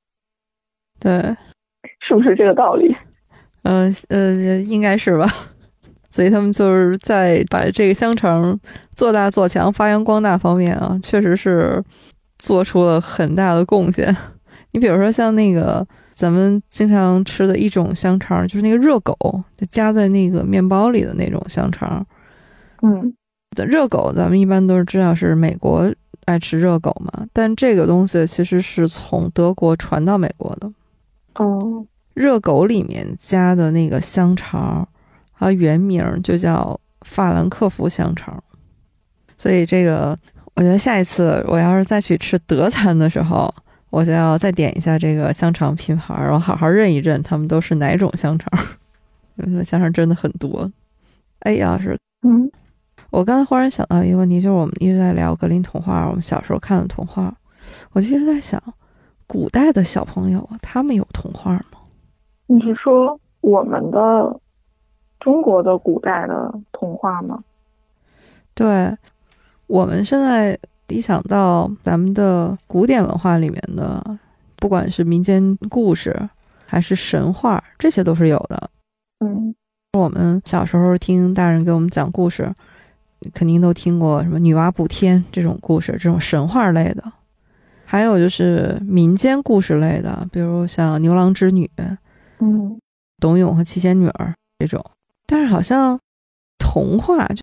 对，是不是这个道理？嗯呃应该是吧。所以他们就是在把这个香肠做大做强、发扬光大方面啊，确实是做出了很大的贡献。你比如说像那个咱们经常吃的一种香肠，就是那个热狗，就夹在那个面包里的那种香肠。嗯，热狗咱们一般都是知道是美国爱吃热狗嘛，但这个东西其实是从德国传到美国的。哦，热狗里面加的那个香肠。它原名就叫法兰克福香肠，所以这个我觉得下一次我要是再去吃德餐的时候，我就要再点一下这个香肠品牌，然后好好认一认他们都是哪种香肠。香肠真的很多。哎，要是嗯，我刚才忽然想到一个问题，就是我们一直在聊格林童话，我们小时候看的童话，我其实在想，古代的小朋友他们有童话吗？你是说我们的？中国的古代的童话吗？对，我们现在一想到咱们的古典文化里面的，不管是民间故事还是神话，这些都是有的。嗯，我们小时候听大人给我们讲故事，肯定都听过什么女娲补天这种故事，这种神话类的。还有就是民间故事类的，比如像牛郎织女，嗯，董永和七仙女儿这种。但是好像童话就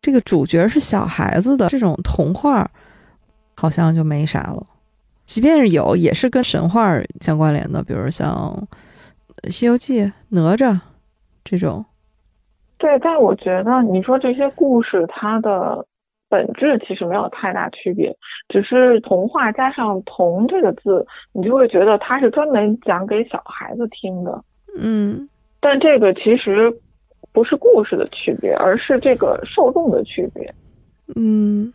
这个主角是小孩子的这种童话，好像就没啥了。即便是有，也是跟神话相关联的，比如像《西游记》、哪吒这种。对，但我觉得你说这些故事，它的本质其实没有太大区别，只是童话加上“童”这个字，你就会觉得它是专门讲给小孩子听的。嗯，但这个其实。不是故事的区别，而是这个受众的区别。嗯，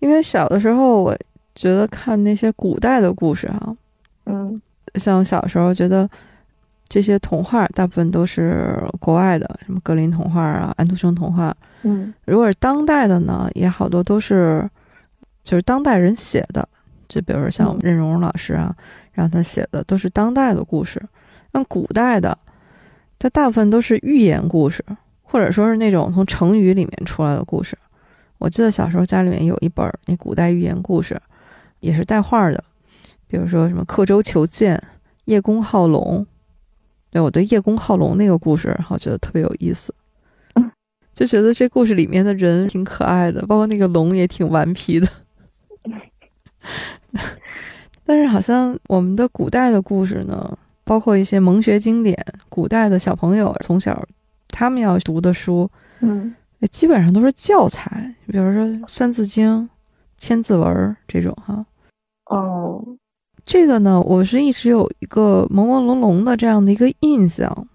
因为小的时候，我觉得看那些古代的故事哈，嗯，像小时候觉得这些童话大部分都是国外的，什么格林童话啊、安徒生童话。嗯，如果是当代的呢，也好多都是就是当代人写的，就比如说像我们任荣荣老师啊，让他写的都是当代的故事。那古代的。它大部分都是寓言故事，或者说是那种从成语里面出来的故事。我记得小时候家里面有一本那古代寓言故事，也是带画的，比如说什么刻舟求剑、叶公好龙。对我对叶公好龙那个故事，我觉得特别有意思，就觉得这故事里面的人挺可爱的，包括那个龙也挺顽皮的。但是好像我们的古代的故事呢？包括一些蒙学经典，古代的小朋友从小他们要读的书，嗯，基本上都是教材，比如说《三字经》《千字文》这种哈。哦，这个呢，我是一直有一个朦朦胧胧的这样的一个印象，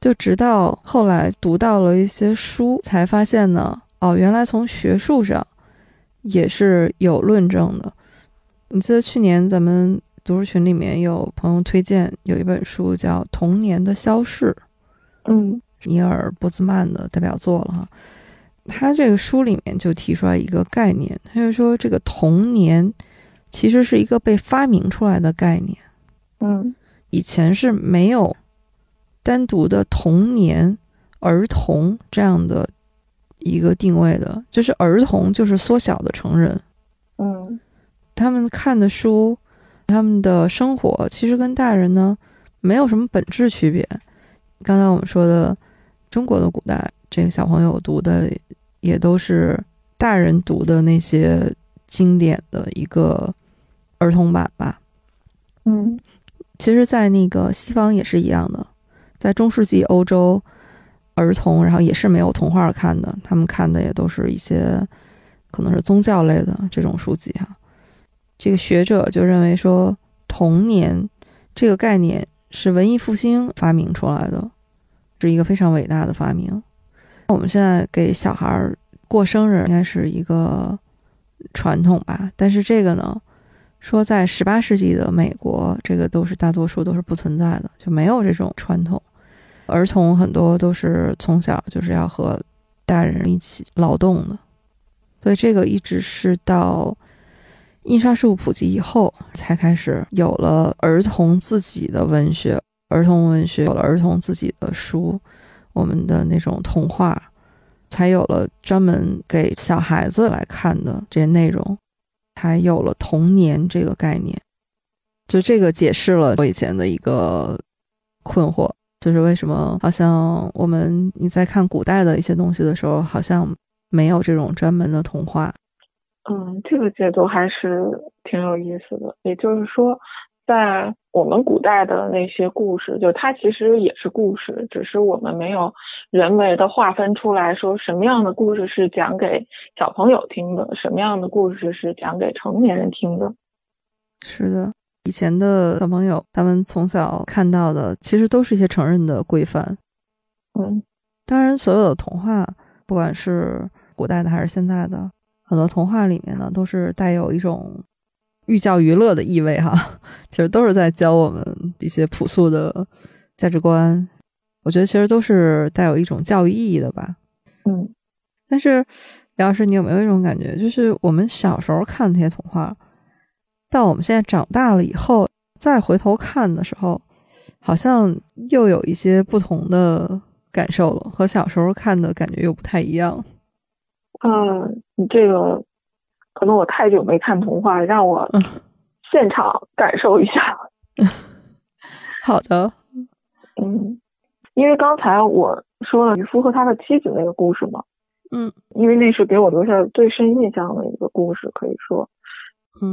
就直到后来读到了一些书，才发现呢，哦，原来从学术上也是有论证的。你记得去年咱们。读书群里面有朋友推荐有一本书叫《童年的消逝》，嗯，尼尔波兹曼的代表作了哈。他这个书里面就提出来一个概念，他就说这个童年其实是一个被发明出来的概念，嗯，以前是没有单独的童年、儿童这样的一个定位的，就是儿童就是缩小的成人，嗯，他们看的书。他们的生活其实跟大人呢没有什么本质区别。刚才我们说的中国的古代，这个小朋友读的也都是大人读的那些经典的一个儿童版吧。嗯，其实，在那个西方也是一样的，在中世纪欧洲，儿童然后也是没有童话看的，他们看的也都是一些可能是宗教类的这种书籍哈。这个学者就认为说，童年这个概念是文艺复兴发明出来的，是一个非常伟大的发明。我们现在给小孩过生日应该是一个传统吧，但是这个呢，说在十八世纪的美国，这个都是大多数都是不存在的，就没有这种传统。儿童很多都是从小就是要和大人一起劳动的，所以这个一直是到印刷术普及以后，才开始有了儿童自己的文学，儿童文学有了儿童自己的书，我们的那种童话，才有了专门给小孩子来看的这些内容，才有了童年这个概念。就这个解释了我以前的一个困惑。就是为什么好像我们你在看古代的一些东西的时候，好像没有这种专门的童话。嗯，这个解读还是挺有意思的。也就是说，在我们古代的那些故事，就它其实也是故事，只是我们没有人为的划分出来说什么样的故事是讲给小朋友听的，什么样的故事是讲给成年人听的。是的。以前的小朋友，他们从小看到的其实都是一些成人的规范。嗯，当然，所有的童话，不管是古代的还是现在的，很多童话里面呢，都是带有一种寓教于乐的意味哈。其实都是在教我们一些朴素的价值观。我觉得其实都是带有一种教育意义的吧。嗯，但是，杨老师，你有没有一种感觉，就是我们小时候看那些童话？到我们现在长大了以后，再回头看的时候，好像又有一些不同的感受了，和小时候看的感觉又不太一样。嗯，你这个可能我太久没看童话，让我现场感受一下。好的。嗯，因为刚才我说了渔夫和他的妻子那个故事嘛。嗯。因为那是给我留下最深印象的一个故事，可以说。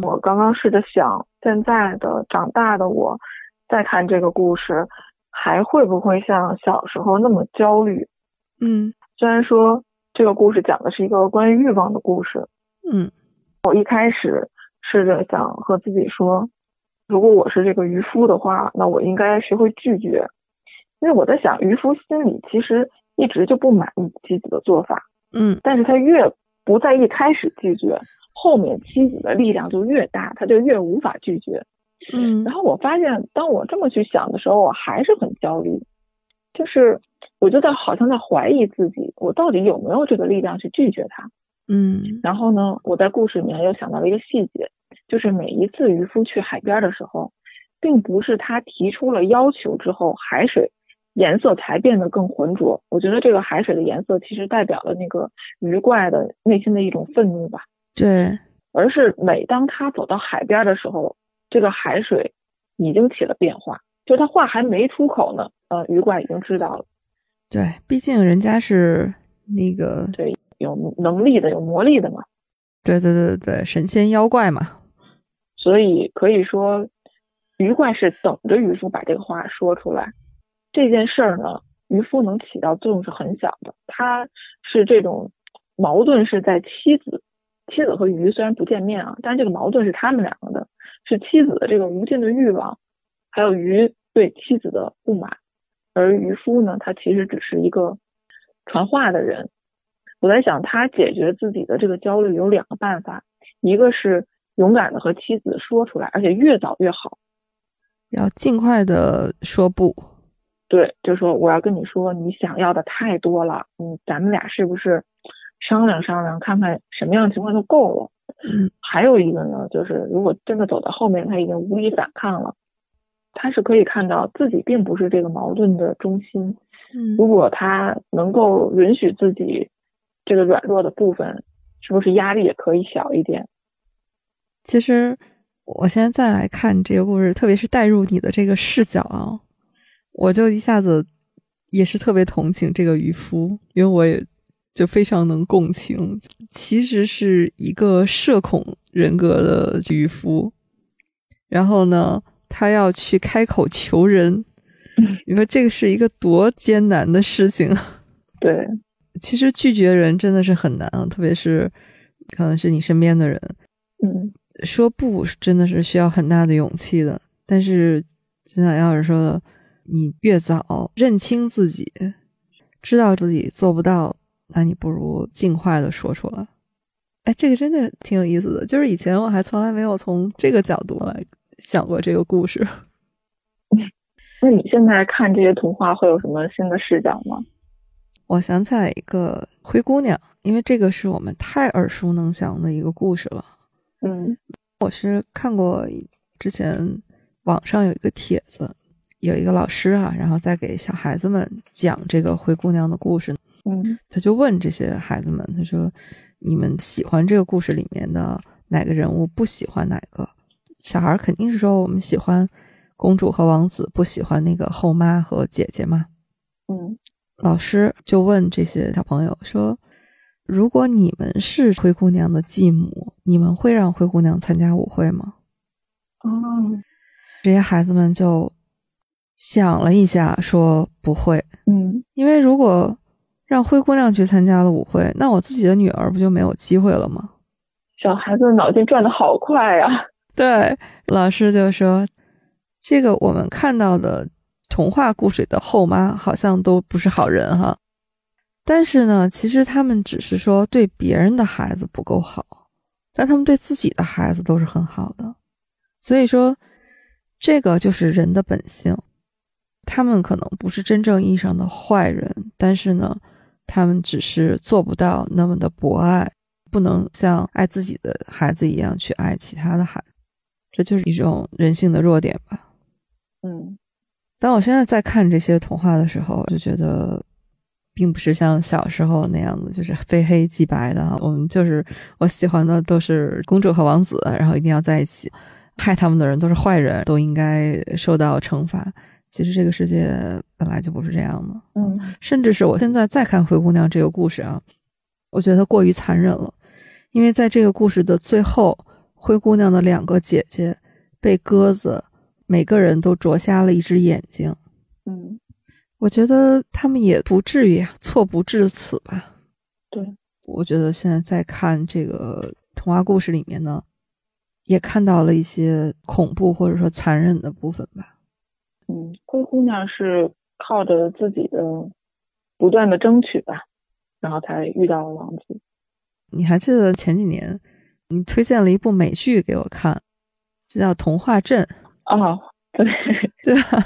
我刚刚试着想，现在的长大的我，再看这个故事，还会不会像小时候那么焦虑？嗯，虽然说这个故事讲的是一个关于欲望的故事，嗯，我一开始试着想和自己说，如果我是这个渔夫的话，那我应该学会拒绝，因为我在想，渔夫心里其实一直就不满意妻子的做法，嗯，但是他越不在一开始拒绝。后面妻子的力量就越大，他就越无法拒绝。嗯，然后我发现，当我这么去想的时候，我还是很焦虑，就是我就在好像在怀疑自己，我到底有没有这个力量去拒绝他？嗯，然后呢，我在故事里面又想到了一个细节，就是每一次渔夫去海边的时候，并不是他提出了要求之后，海水颜色才变得更浑浊。我觉得这个海水的颜色其实代表了那个鱼怪的内心的一种愤怒吧。对，而是每当他走到海边的时候，这个海水已经起了变化，就他话还没出口呢，呃，鱼怪已经知道了。对，毕竟人家是那个对有能力的、有魔力的嘛。对对对对神仙妖怪嘛。所以可以说，鱼怪是等着渔夫把这个话说出来。这件事儿呢，渔夫能起到作用是很小的。他是这种矛盾是在妻子。妻子和鱼虽然不见面啊，但这个矛盾是他们两个的，是妻子的这个无尽的欲望，还有鱼对妻子的不满，而渔夫呢，他其实只是一个传话的人。我在想，他解决自己的这个焦虑有两个办法，一个是勇敢的和妻子说出来，而且越早越好，要尽快的说不。对，就说我要跟你说，你想要的太多了，嗯，咱们俩是不是？商量商量，看看什么样的情况就够了。嗯，还有一个呢，就是如果真的走到后面，他已经无力反抗了，他是可以看到自己并不是这个矛盾的中心。嗯，如果他能够允许自己这个软弱的部分，是不是压力也可以小一点？其实我现在再来看这个故事，特别是带入你的这个视角啊，我就一下子也是特别同情这个渔夫，因为我也。就非常能共情，其实是一个社恐人格的渔夫，然后呢，他要去开口求人，你说这个是一个多艰难的事情？对，其实拒绝人真的是很难啊，特别是可能是你身边的人，嗯，说不真的是需要很大的勇气的。但是就像要是说，你越早认清自己，知道自己做不到。那你不如尽快的说出来。哎，这个真的挺有意思的，就是以前我还从来没有从这个角度来想过这个故事。那你现在看这些童话会有什么新的视角吗？我想起来一个灰姑娘，因为这个是我们太耳熟能详的一个故事了。嗯我是看过之前网上有一个帖子，有一个老师啊，然后在给小孩子们讲这个灰姑娘的故事，嗯他就问这些孩子们，他说：“你们喜欢这个故事里面的哪个人物？不喜欢哪个？”小孩儿肯定是说我们喜欢公主和王子，不喜欢那个后妈和姐姐嘛。嗯老师就问这些小朋友说：“如果你们是灰姑娘的继母，你们会让灰姑娘参加舞会吗哦，？”这些孩子们就想了一下，说不会，嗯因为如果让灰姑娘去参加了舞会，那我自己的女儿不就没有机会了吗？小孩子脑筋转的好快呀。对，老师就说，这个我们看到的童话故事里的后妈好像都不是好人哈，但是呢，其实他们只是说对别人的孩子不够好，但他们对自己的孩子都是很好的，所以说，这个就是人的本性。他们可能不是真正意义上的坏人，但是呢，他们只是做不到那么的博爱，不能像爱自己的孩子一样去爱其他的孩子。这就是一种人性的弱点吧。嗯当我现在在看这些童话的时候，就觉得，并不是像小时候那样子，就是非黑即白的。我们就是我喜欢的都是公主和王子，然后一定要在一起，害他们的人都是坏人，都应该受到惩罚。其实这个世界本来就不是这样的。嗯甚至是我现在再看《灰姑娘》这个故事啊，我觉得过于残忍了，因为在这个故事的最后，灰姑娘的两个姐姐被鸽子每个人都啄瞎了一只眼睛，嗯，我觉得他们也不至于啊错不至此吧。对，我觉得现在在看这个童话故事里面呢，也看到了一些恐怖或者说残忍的部分吧。嗯，灰姑娘是靠着自己的不断的争取吧，然后才遇到了王子。你还记得前几年你推荐了一部美剧给我看，就叫《童话镇》，哦，对，对吧？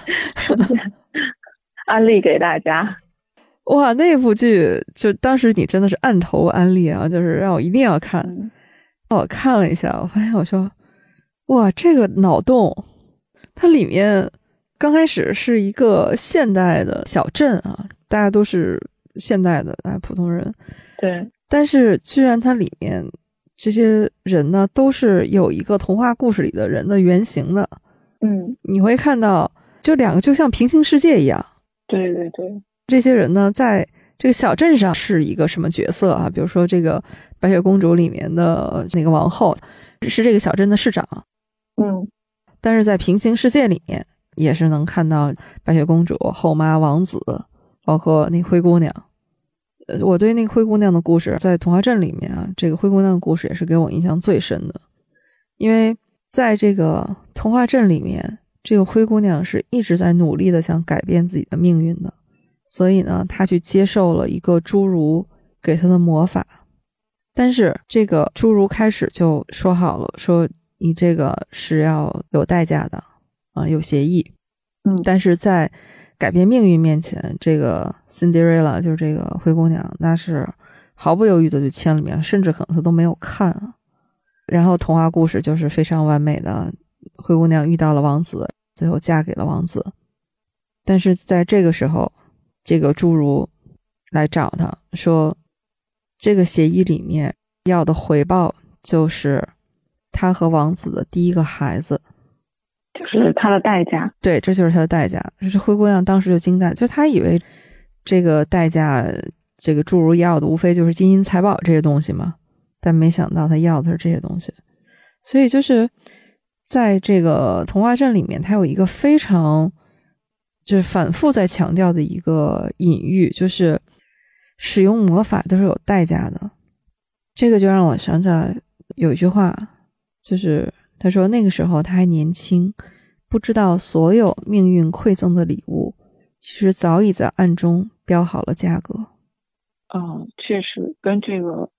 安利给大家。哇，那部剧就当时你真的是按头安利啊，就是让我一定要看。嗯我看了一下，我发现我说，哇，这个脑洞，它里面刚开始是一个现代的小镇啊，大家都是现代的哎普通人，对，但是居然它里面这些人呢，都是有一个童话故事里的人的原型的。嗯，你会看到，就两个就像平行世界一样。对对对，这些人呢，在这个小镇上是一个什么角色啊？比如说这个白雪公主里面的那个王后，是这个小镇的市长。嗯但是在平行世界里面，也是能看到白雪公主、后妈、王子，包括那灰姑娘。呃，我对那个灰姑娘的故事，在童话镇里面啊，这个灰姑娘的故事也是给我印象最深的，因为在这个童话镇里面，这个灰姑娘是一直在努力的想改变自己的命运的，所以呢，她去接受了一个侏儒给她的魔法，但是这个侏儒开始就说好了，说你这个是要有代价的。啊，有协议。嗯但是在改变命运面前，这个 Cinderella 就是这个灰姑娘，那是毫不犹豫的就签了名，甚至可能她都没有看。然后童话故事就是非常完美的，灰姑娘遇到了王子，最后嫁给了王子。但是在这个时候，这个侏儒来找她说，这个协议里面要的回报就是她和王子的第一个孩子。就是他的代价。对，这就是他的代价。这是灰姑娘当时就惊呆，就她以为这个代价，这个诸如要的无非就是金银财宝这些东西嘛，但没想到他要的是这些东西。所以就是在这个童话镇里面，它有一个非常就是反复在强调的一个隐喻，就是使用魔法都是有代价的。这个就让我想起来有一句话，就是他说那个时候他还年轻。不知道所有命运馈赠的礼物，其实早已在暗中标好了价格。嗯，确实跟这个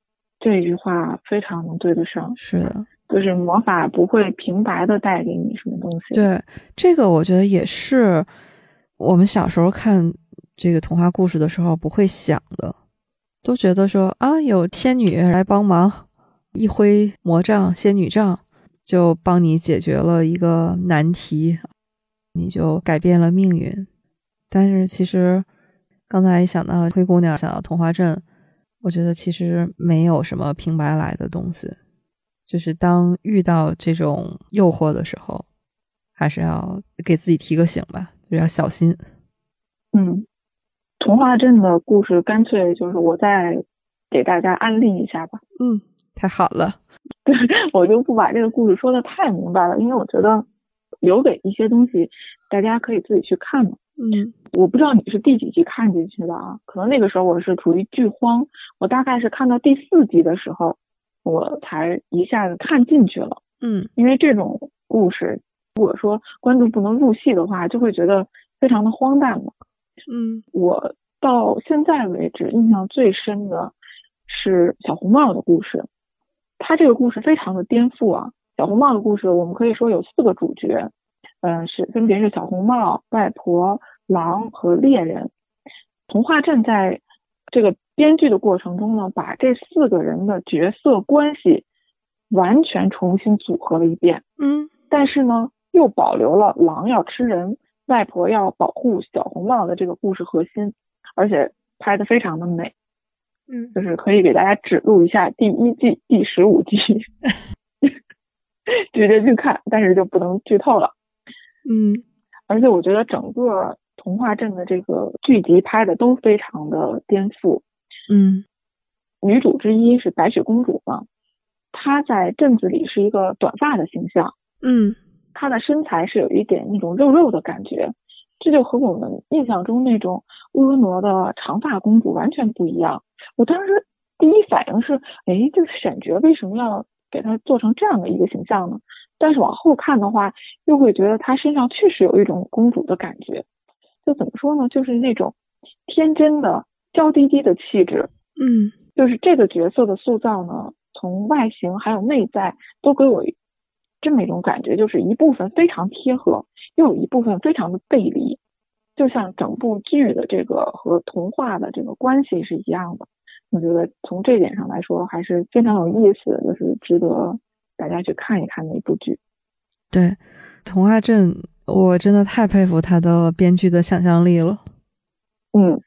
这句话非常能对得上，是的，就是魔法不会平白的带给你什么东西。对这个，我觉得也是我们小时候看这个童话故事的时候不会想的，都觉得说啊，有仙女来帮忙，一挥魔杖、仙女杖，就帮你解决了一个难题，你就改变了命运。但是其实刚才一想到灰姑娘，想到童话镇。我觉得其实没有什么平白来的东西，就是当遇到这种诱惑的时候，还是要给自己提个醒吧，就要小心。嗯，童话镇的故事干脆就是我再给大家安利一下吧。嗯，太好了。对 我就不把这个故事说的太明白了，因为我觉得留给一些东西，大家可以自己去看嘛。嗯，我不知道你是第几集看进去的啊？可能那个时候我是处于剧荒，我大概是看到第四集的时候，我才一下子看进去了。嗯，因为这种故事，如果说观众不能入戏的话，就会觉得非常的荒诞嘛。嗯，我到现在为止印象最深的是小红帽的故事，他这个故事非常的颠覆啊。小红帽的故事，我们可以说有四个主角。嗯，是分别是小红帽、外婆、狼和猎人。童话镇在这个编剧的过程中呢，把这四个人的角色关系完全重新组合了一遍。嗯，但是呢，又保留了狼要吃人、外婆要保护小红帽的这个故事核心，而且拍的非常的美。嗯，就是可以给大家指路一下第一季第十五集，直接去看，但是就不能剧透了。嗯，而且我觉得整个童话镇的这个剧集拍的都非常的颠覆。嗯，女主之一是白雪公主嘛，她在镇子里是一个短发的形象。嗯，她的身材是有一点那种肉肉的感觉，这就和我们印象中那种婀娜的长发公主完全不一样。我当时第一反应是，哎，这个选角为什么要给她做成这样的一个形象呢？但是往后看的话，又会觉得她身上确实有一种公主的感觉，就怎么说呢？就是那种天真的娇滴滴的气质。嗯，就是这个角色的塑造呢，从外形还有内在都给我这么一种感觉，就是一部分非常贴合，又有一部分非常的背离，就像整部剧的这个和童话的这个关系是一样的。我觉得从这点上来说，还是非常有意思，就是值得。大家去看一看的一部剧，对《童话镇》，我真的太佩服他的编剧的想象力了。嗯，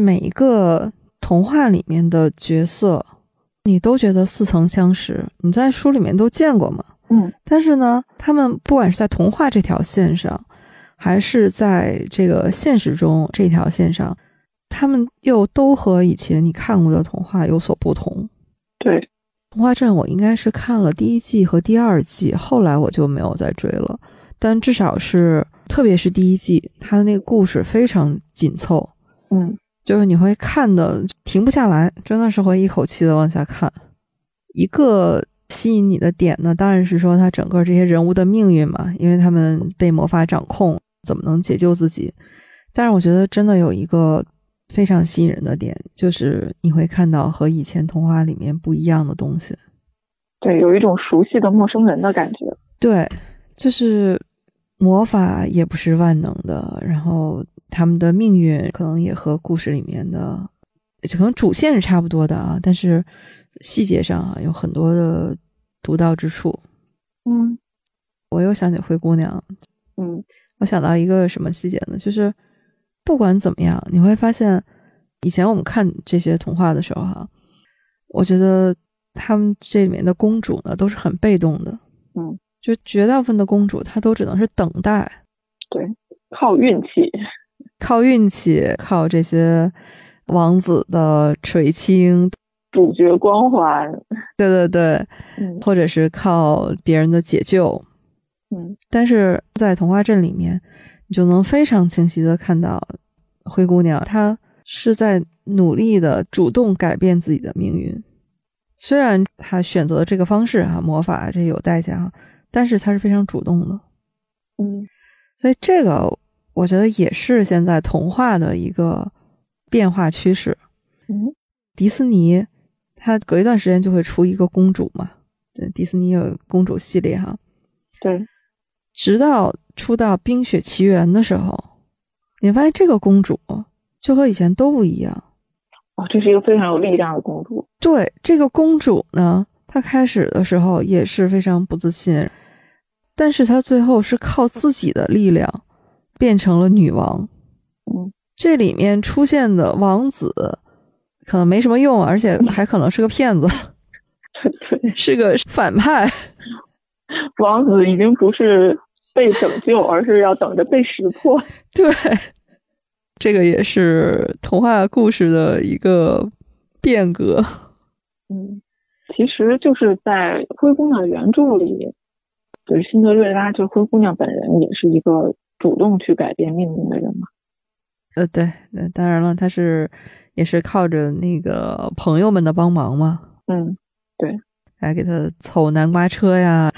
每一个童话里面的角色，你都觉得似曾相识，你在书里面都见过吗？嗯，但是呢，他们不管是在童话这条线上，还是在这个现实中这条线上，他们又都和以前你看过的童话有所不同。对。童话镇我应该是看了第一季和第二季，后来我就没有再追了。但至少是，特别是第一季，它的那个故事非常紧凑，嗯，就是你会看的停不下来，真的是会一口气的往下看。一个吸引你的点呢，当然是说他整个这些人物的命运嘛，因为他们被魔法掌控，怎么能解救自己？但是我觉得真的有一个。非常吸引人的点就是你会看到和以前童话里面不一样的东西，对，有一种熟悉的陌生人的感觉。对，就是魔法也不是万能的，然后他们的命运可能也和故事里面的可能主线是差不多的啊，但是细节上啊有很多的独到之处。嗯，我又想起灰姑娘，嗯，我想到一个什么细节呢？就是。不管怎么样，你会发现，以前我们看这些童话的时候，哈，我觉得他们这里面的公主呢，都是很被动的，嗯，就绝大部分的公主，她都只能是等待，对，靠运气，靠运气，靠这些王子的垂青，主角光环，对对对，嗯，或者是靠别人的解救，嗯，但是在童话镇里面。你就能非常清晰的看到，灰姑娘她是在努力的主动改变自己的命运。虽然她选择这个方式啊，魔法这有代价，但是她是非常主动的。嗯，所以这个我觉得也是现在童话的一个变化趋势。嗯，迪士尼它隔一段时间就会出一个公主嘛，对，迪士尼有公主系列哈。对，直到出到《冰雪奇缘》的时候，你发现这个公主就和以前都不一样。哦，这是一个非常有力量的公主。对，这个公主呢，她开始的时候也是非常不自信，但是她最后是靠自己的力量变成了女王。嗯，这里面出现的王子可能没什么用，而且还可能是个骗子，对，是个反派。王子已经不是被拯救，而是要等着被识破。对，这个也是童话故事的一个变革。嗯，其实就是在灰姑娘原著里，就是辛德瑞拉，就是灰姑娘本人也是一个主动去改变命运的人嘛。呃，对，那当然了，她是也是靠着那个朋友们的帮忙嘛。嗯，对，来给他凑南瓜车呀。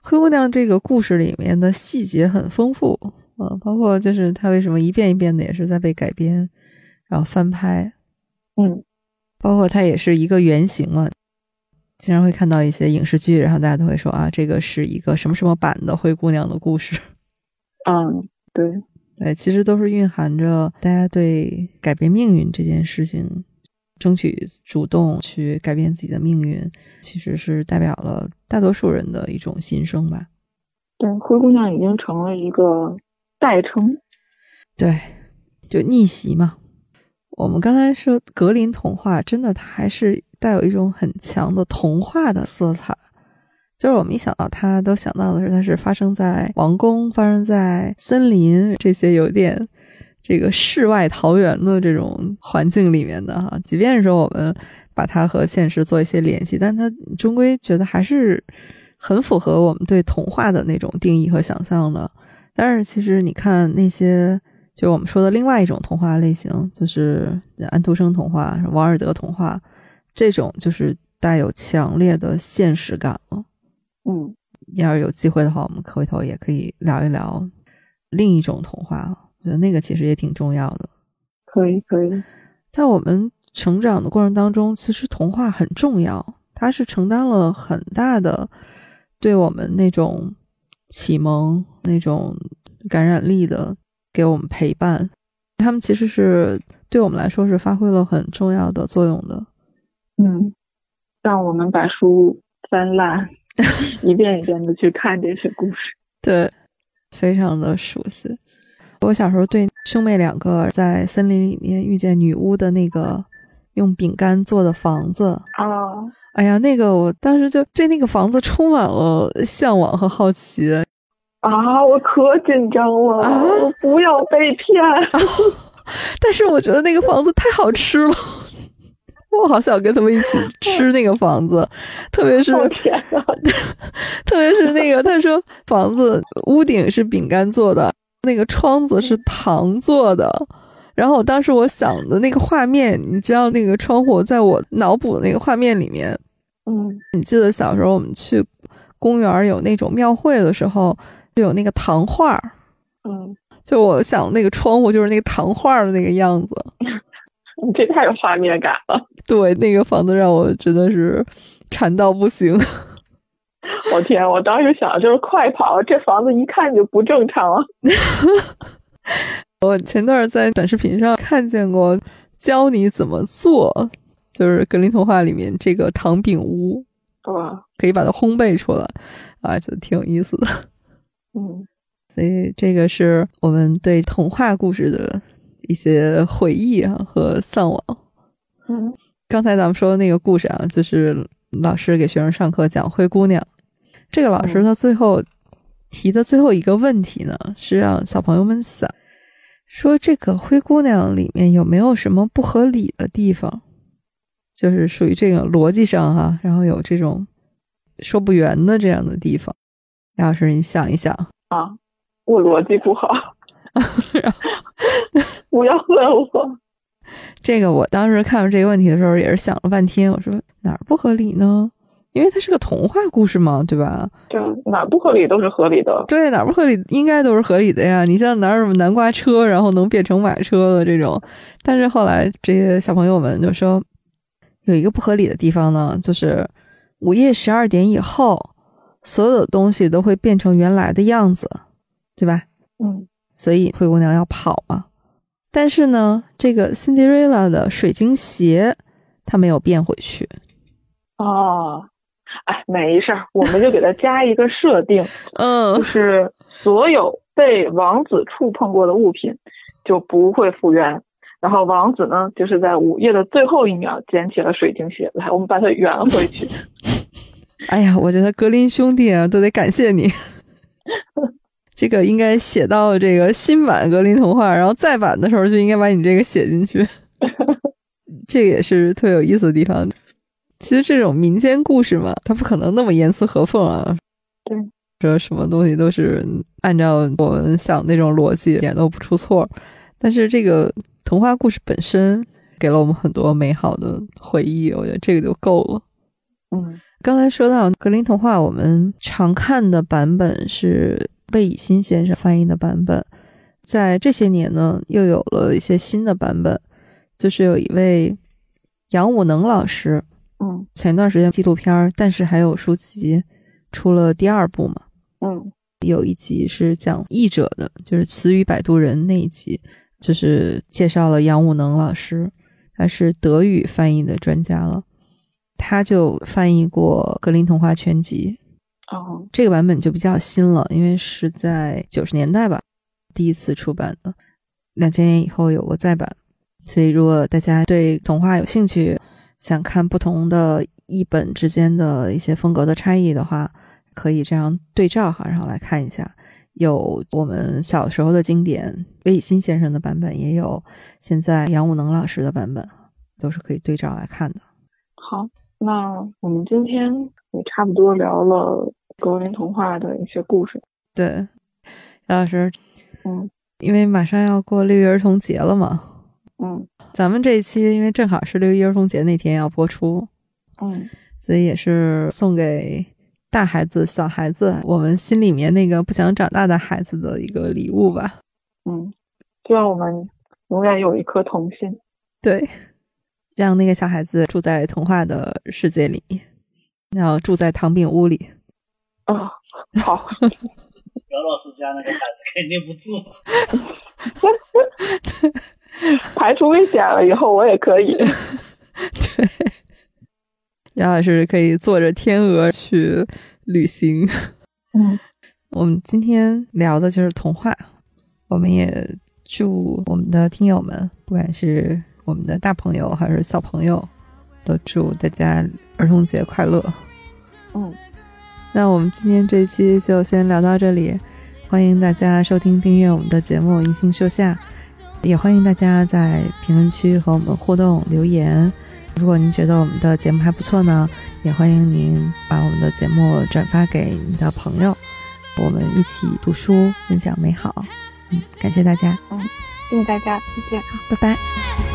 灰姑娘这个故事里面的细节很丰富啊，包括就是她为什么一遍一遍的也是在被改编，然后翻拍，嗯，包括它也是一个原型嘛。经常会看到一些影视剧，然后大家都会说啊，这个是一个什么什么版的灰姑娘的故事。嗯，对，对，其实都是蕴含着大家对改变命运这件事情。争取主动去改变自己的命运，其实是代表了大多数人的一种心声吧。对，灰姑娘已经成了一个代称。对，就逆袭嘛。我们刚才说格林童话，真的它还是带有一种很强的童话的色彩。就是我们一想到它，都想到的是它是发生在王宫、发生在森林这些有点。这个世外桃源的这种环境里面的哈，即便是说我们把它和现实做一些联系，但它终归觉得还是很符合我们对童话的那种定义和想象的。但是其实你看那些，就我们说的另外一种童话类型，就是安徒生童话、王尔德童话，这种就是带有强烈的现实感了。嗯，要是有机会的话，我们回头也可以聊一聊另一种童话。我觉得那个其实也挺重要的，可以可以，在我们成长的过程当中，其实童话很重要，它是承担了很大的对我们那种启蒙、那种感染力的，给我们陪伴。他们其实是对我们来说是发挥了很重要的作用的。嗯，让我们把书翻烂，一遍一遍的去看这些故事，对，非常的熟悉。我小时候对兄妹两个在森林里面遇见女巫的那个用饼干做的房子啊，哎呀，那个我当时就对那个房子充满了向往和好奇啊，我可紧张了啊，我不要被骗。但是我觉得那个房子太好吃了，我好想跟他们一起吃那个房子，特别是特别是那个他说房子屋顶是饼干做的。那个窗子是糖做的，然后我当时我想的那个画面，你知道那个窗户在我脑补的那个画面里面，嗯，你记得小时候我们去公园有那种庙会的时候，就有那个糖画，嗯，就我想那个窗户就是那个糖画的那个样子，你这太有画面感了。对，那个房子让我真的是馋到不行。我天！我当时想就是快跑，这房子一看就不正常。我前段在短视频上看见过教你怎么做，就是格林童话里面这个糖饼屋，哇，可以把它烘焙出来啊，就挺有意思的。嗯，所以这个是我们对童话故事的一些回忆啊和向往。嗯，刚才咱们说的那个故事啊，就是老师给学生上课讲灰姑娘。这个老师他最后提的最后一个问题呢，是让小朋友们想说这个灰姑娘里面有没有什么不合理的地方，就是属于这个逻辑上哈，然后有这种说不圆的这样的地方。杨老师，你想一想啊，我逻辑不好，不要问我。这个我当时看到这个问题的时候也是想了半天，我说哪儿不合理呢？因为它是个童话故事嘛，对吧？对，哪不合理都是合理的。对，哪不合理应该都是合理的呀。你像哪有什么南瓜车，然后能变成马车的这种？但是后来这些小朋友们就说，有一个不合理的地方呢，就是午夜十二点以后，所有的东西都会变成原来的样子，对吧？嗯所以灰姑娘要跑嘛。但是呢，这个 Cinderella 的水晶鞋它没有变回去。哦，哎，没事儿，我们就给它加一个设定，嗯就是所有被王子触碰过的物品就不会复原。然后王子呢，就是在午夜的最后一秒捡起了水晶鞋，来，我们把它圆回去。哎呀，我觉得格林兄弟啊，都得感谢你。这个应该写到这个新版格林童话，然后再版的时候就应该把你这个写进去。这个也是特有意思的地方。其实这种民间故事嘛，它不可能那么严丝合缝啊。对，说什么东西都是按照我们想那种逻辑，一点都不出错。但是这个童话故事本身给了我们很多美好的回忆，我觉得这个就够了。嗯刚才说到格林童话，我们常看的版本是贝以新先生翻译的版本。在这些年呢，又有了一些新的版本，就是有一位杨武能老师，嗯。前段时间纪录片儿，但是还有书籍出了第二部嘛，嗯。有一集是讲译者的，就是词语摆渡人那一集，就是介绍了杨武能老师，他是德语翻译的专家了，他就翻译过《格林童话全集》，哦这个版本就比较新了，因为是在九十年代吧第一次出版的，两千年以后有过再版，所以如果大家对童话有兴趣，想看不同的译本之间的一些风格的差异的话，可以这样对照哈，然后来看一下。有我们小时候的经典魏以新先生的版本，也有现在杨武能老师的版本，都是可以对照来看的。好，那我们今天也差不多聊了格林童话的一些故事。对，杨老师，嗯因为马上要过六一儿童节了嘛，嗯咱们这一期因为正好是六一儿童节那天要播出，嗯所以也是送给大孩子、小孩子，我们心里面那个不想长大的孩子的一个礼物吧。嗯，希望我们永远有一颗童心。对，让那个小孩子住在童话的世界里，然后住在糖饼屋里。啊、好，姚老师家那个孩子肯定不住。排除危险了以后，我也可以。对，杨老师可以坐着天鹅去旅行。嗯我们今天聊的就是童话，我们也祝我们的听友们，不管是我们的大朋友还是小朋友，都祝大家儿童节快乐。嗯，那我们今天这一期就先聊到这里，欢迎大家收听订阅我们的节目《银杏树下》，也欢迎大家在评论区和我们互动留言。如果您觉得我们的节目还不错呢，也欢迎您把我们的节目转发给你的朋友，我们一起读书，分享美好。嗯，感谢大家，嗯谢谢大家，再见。拜拜。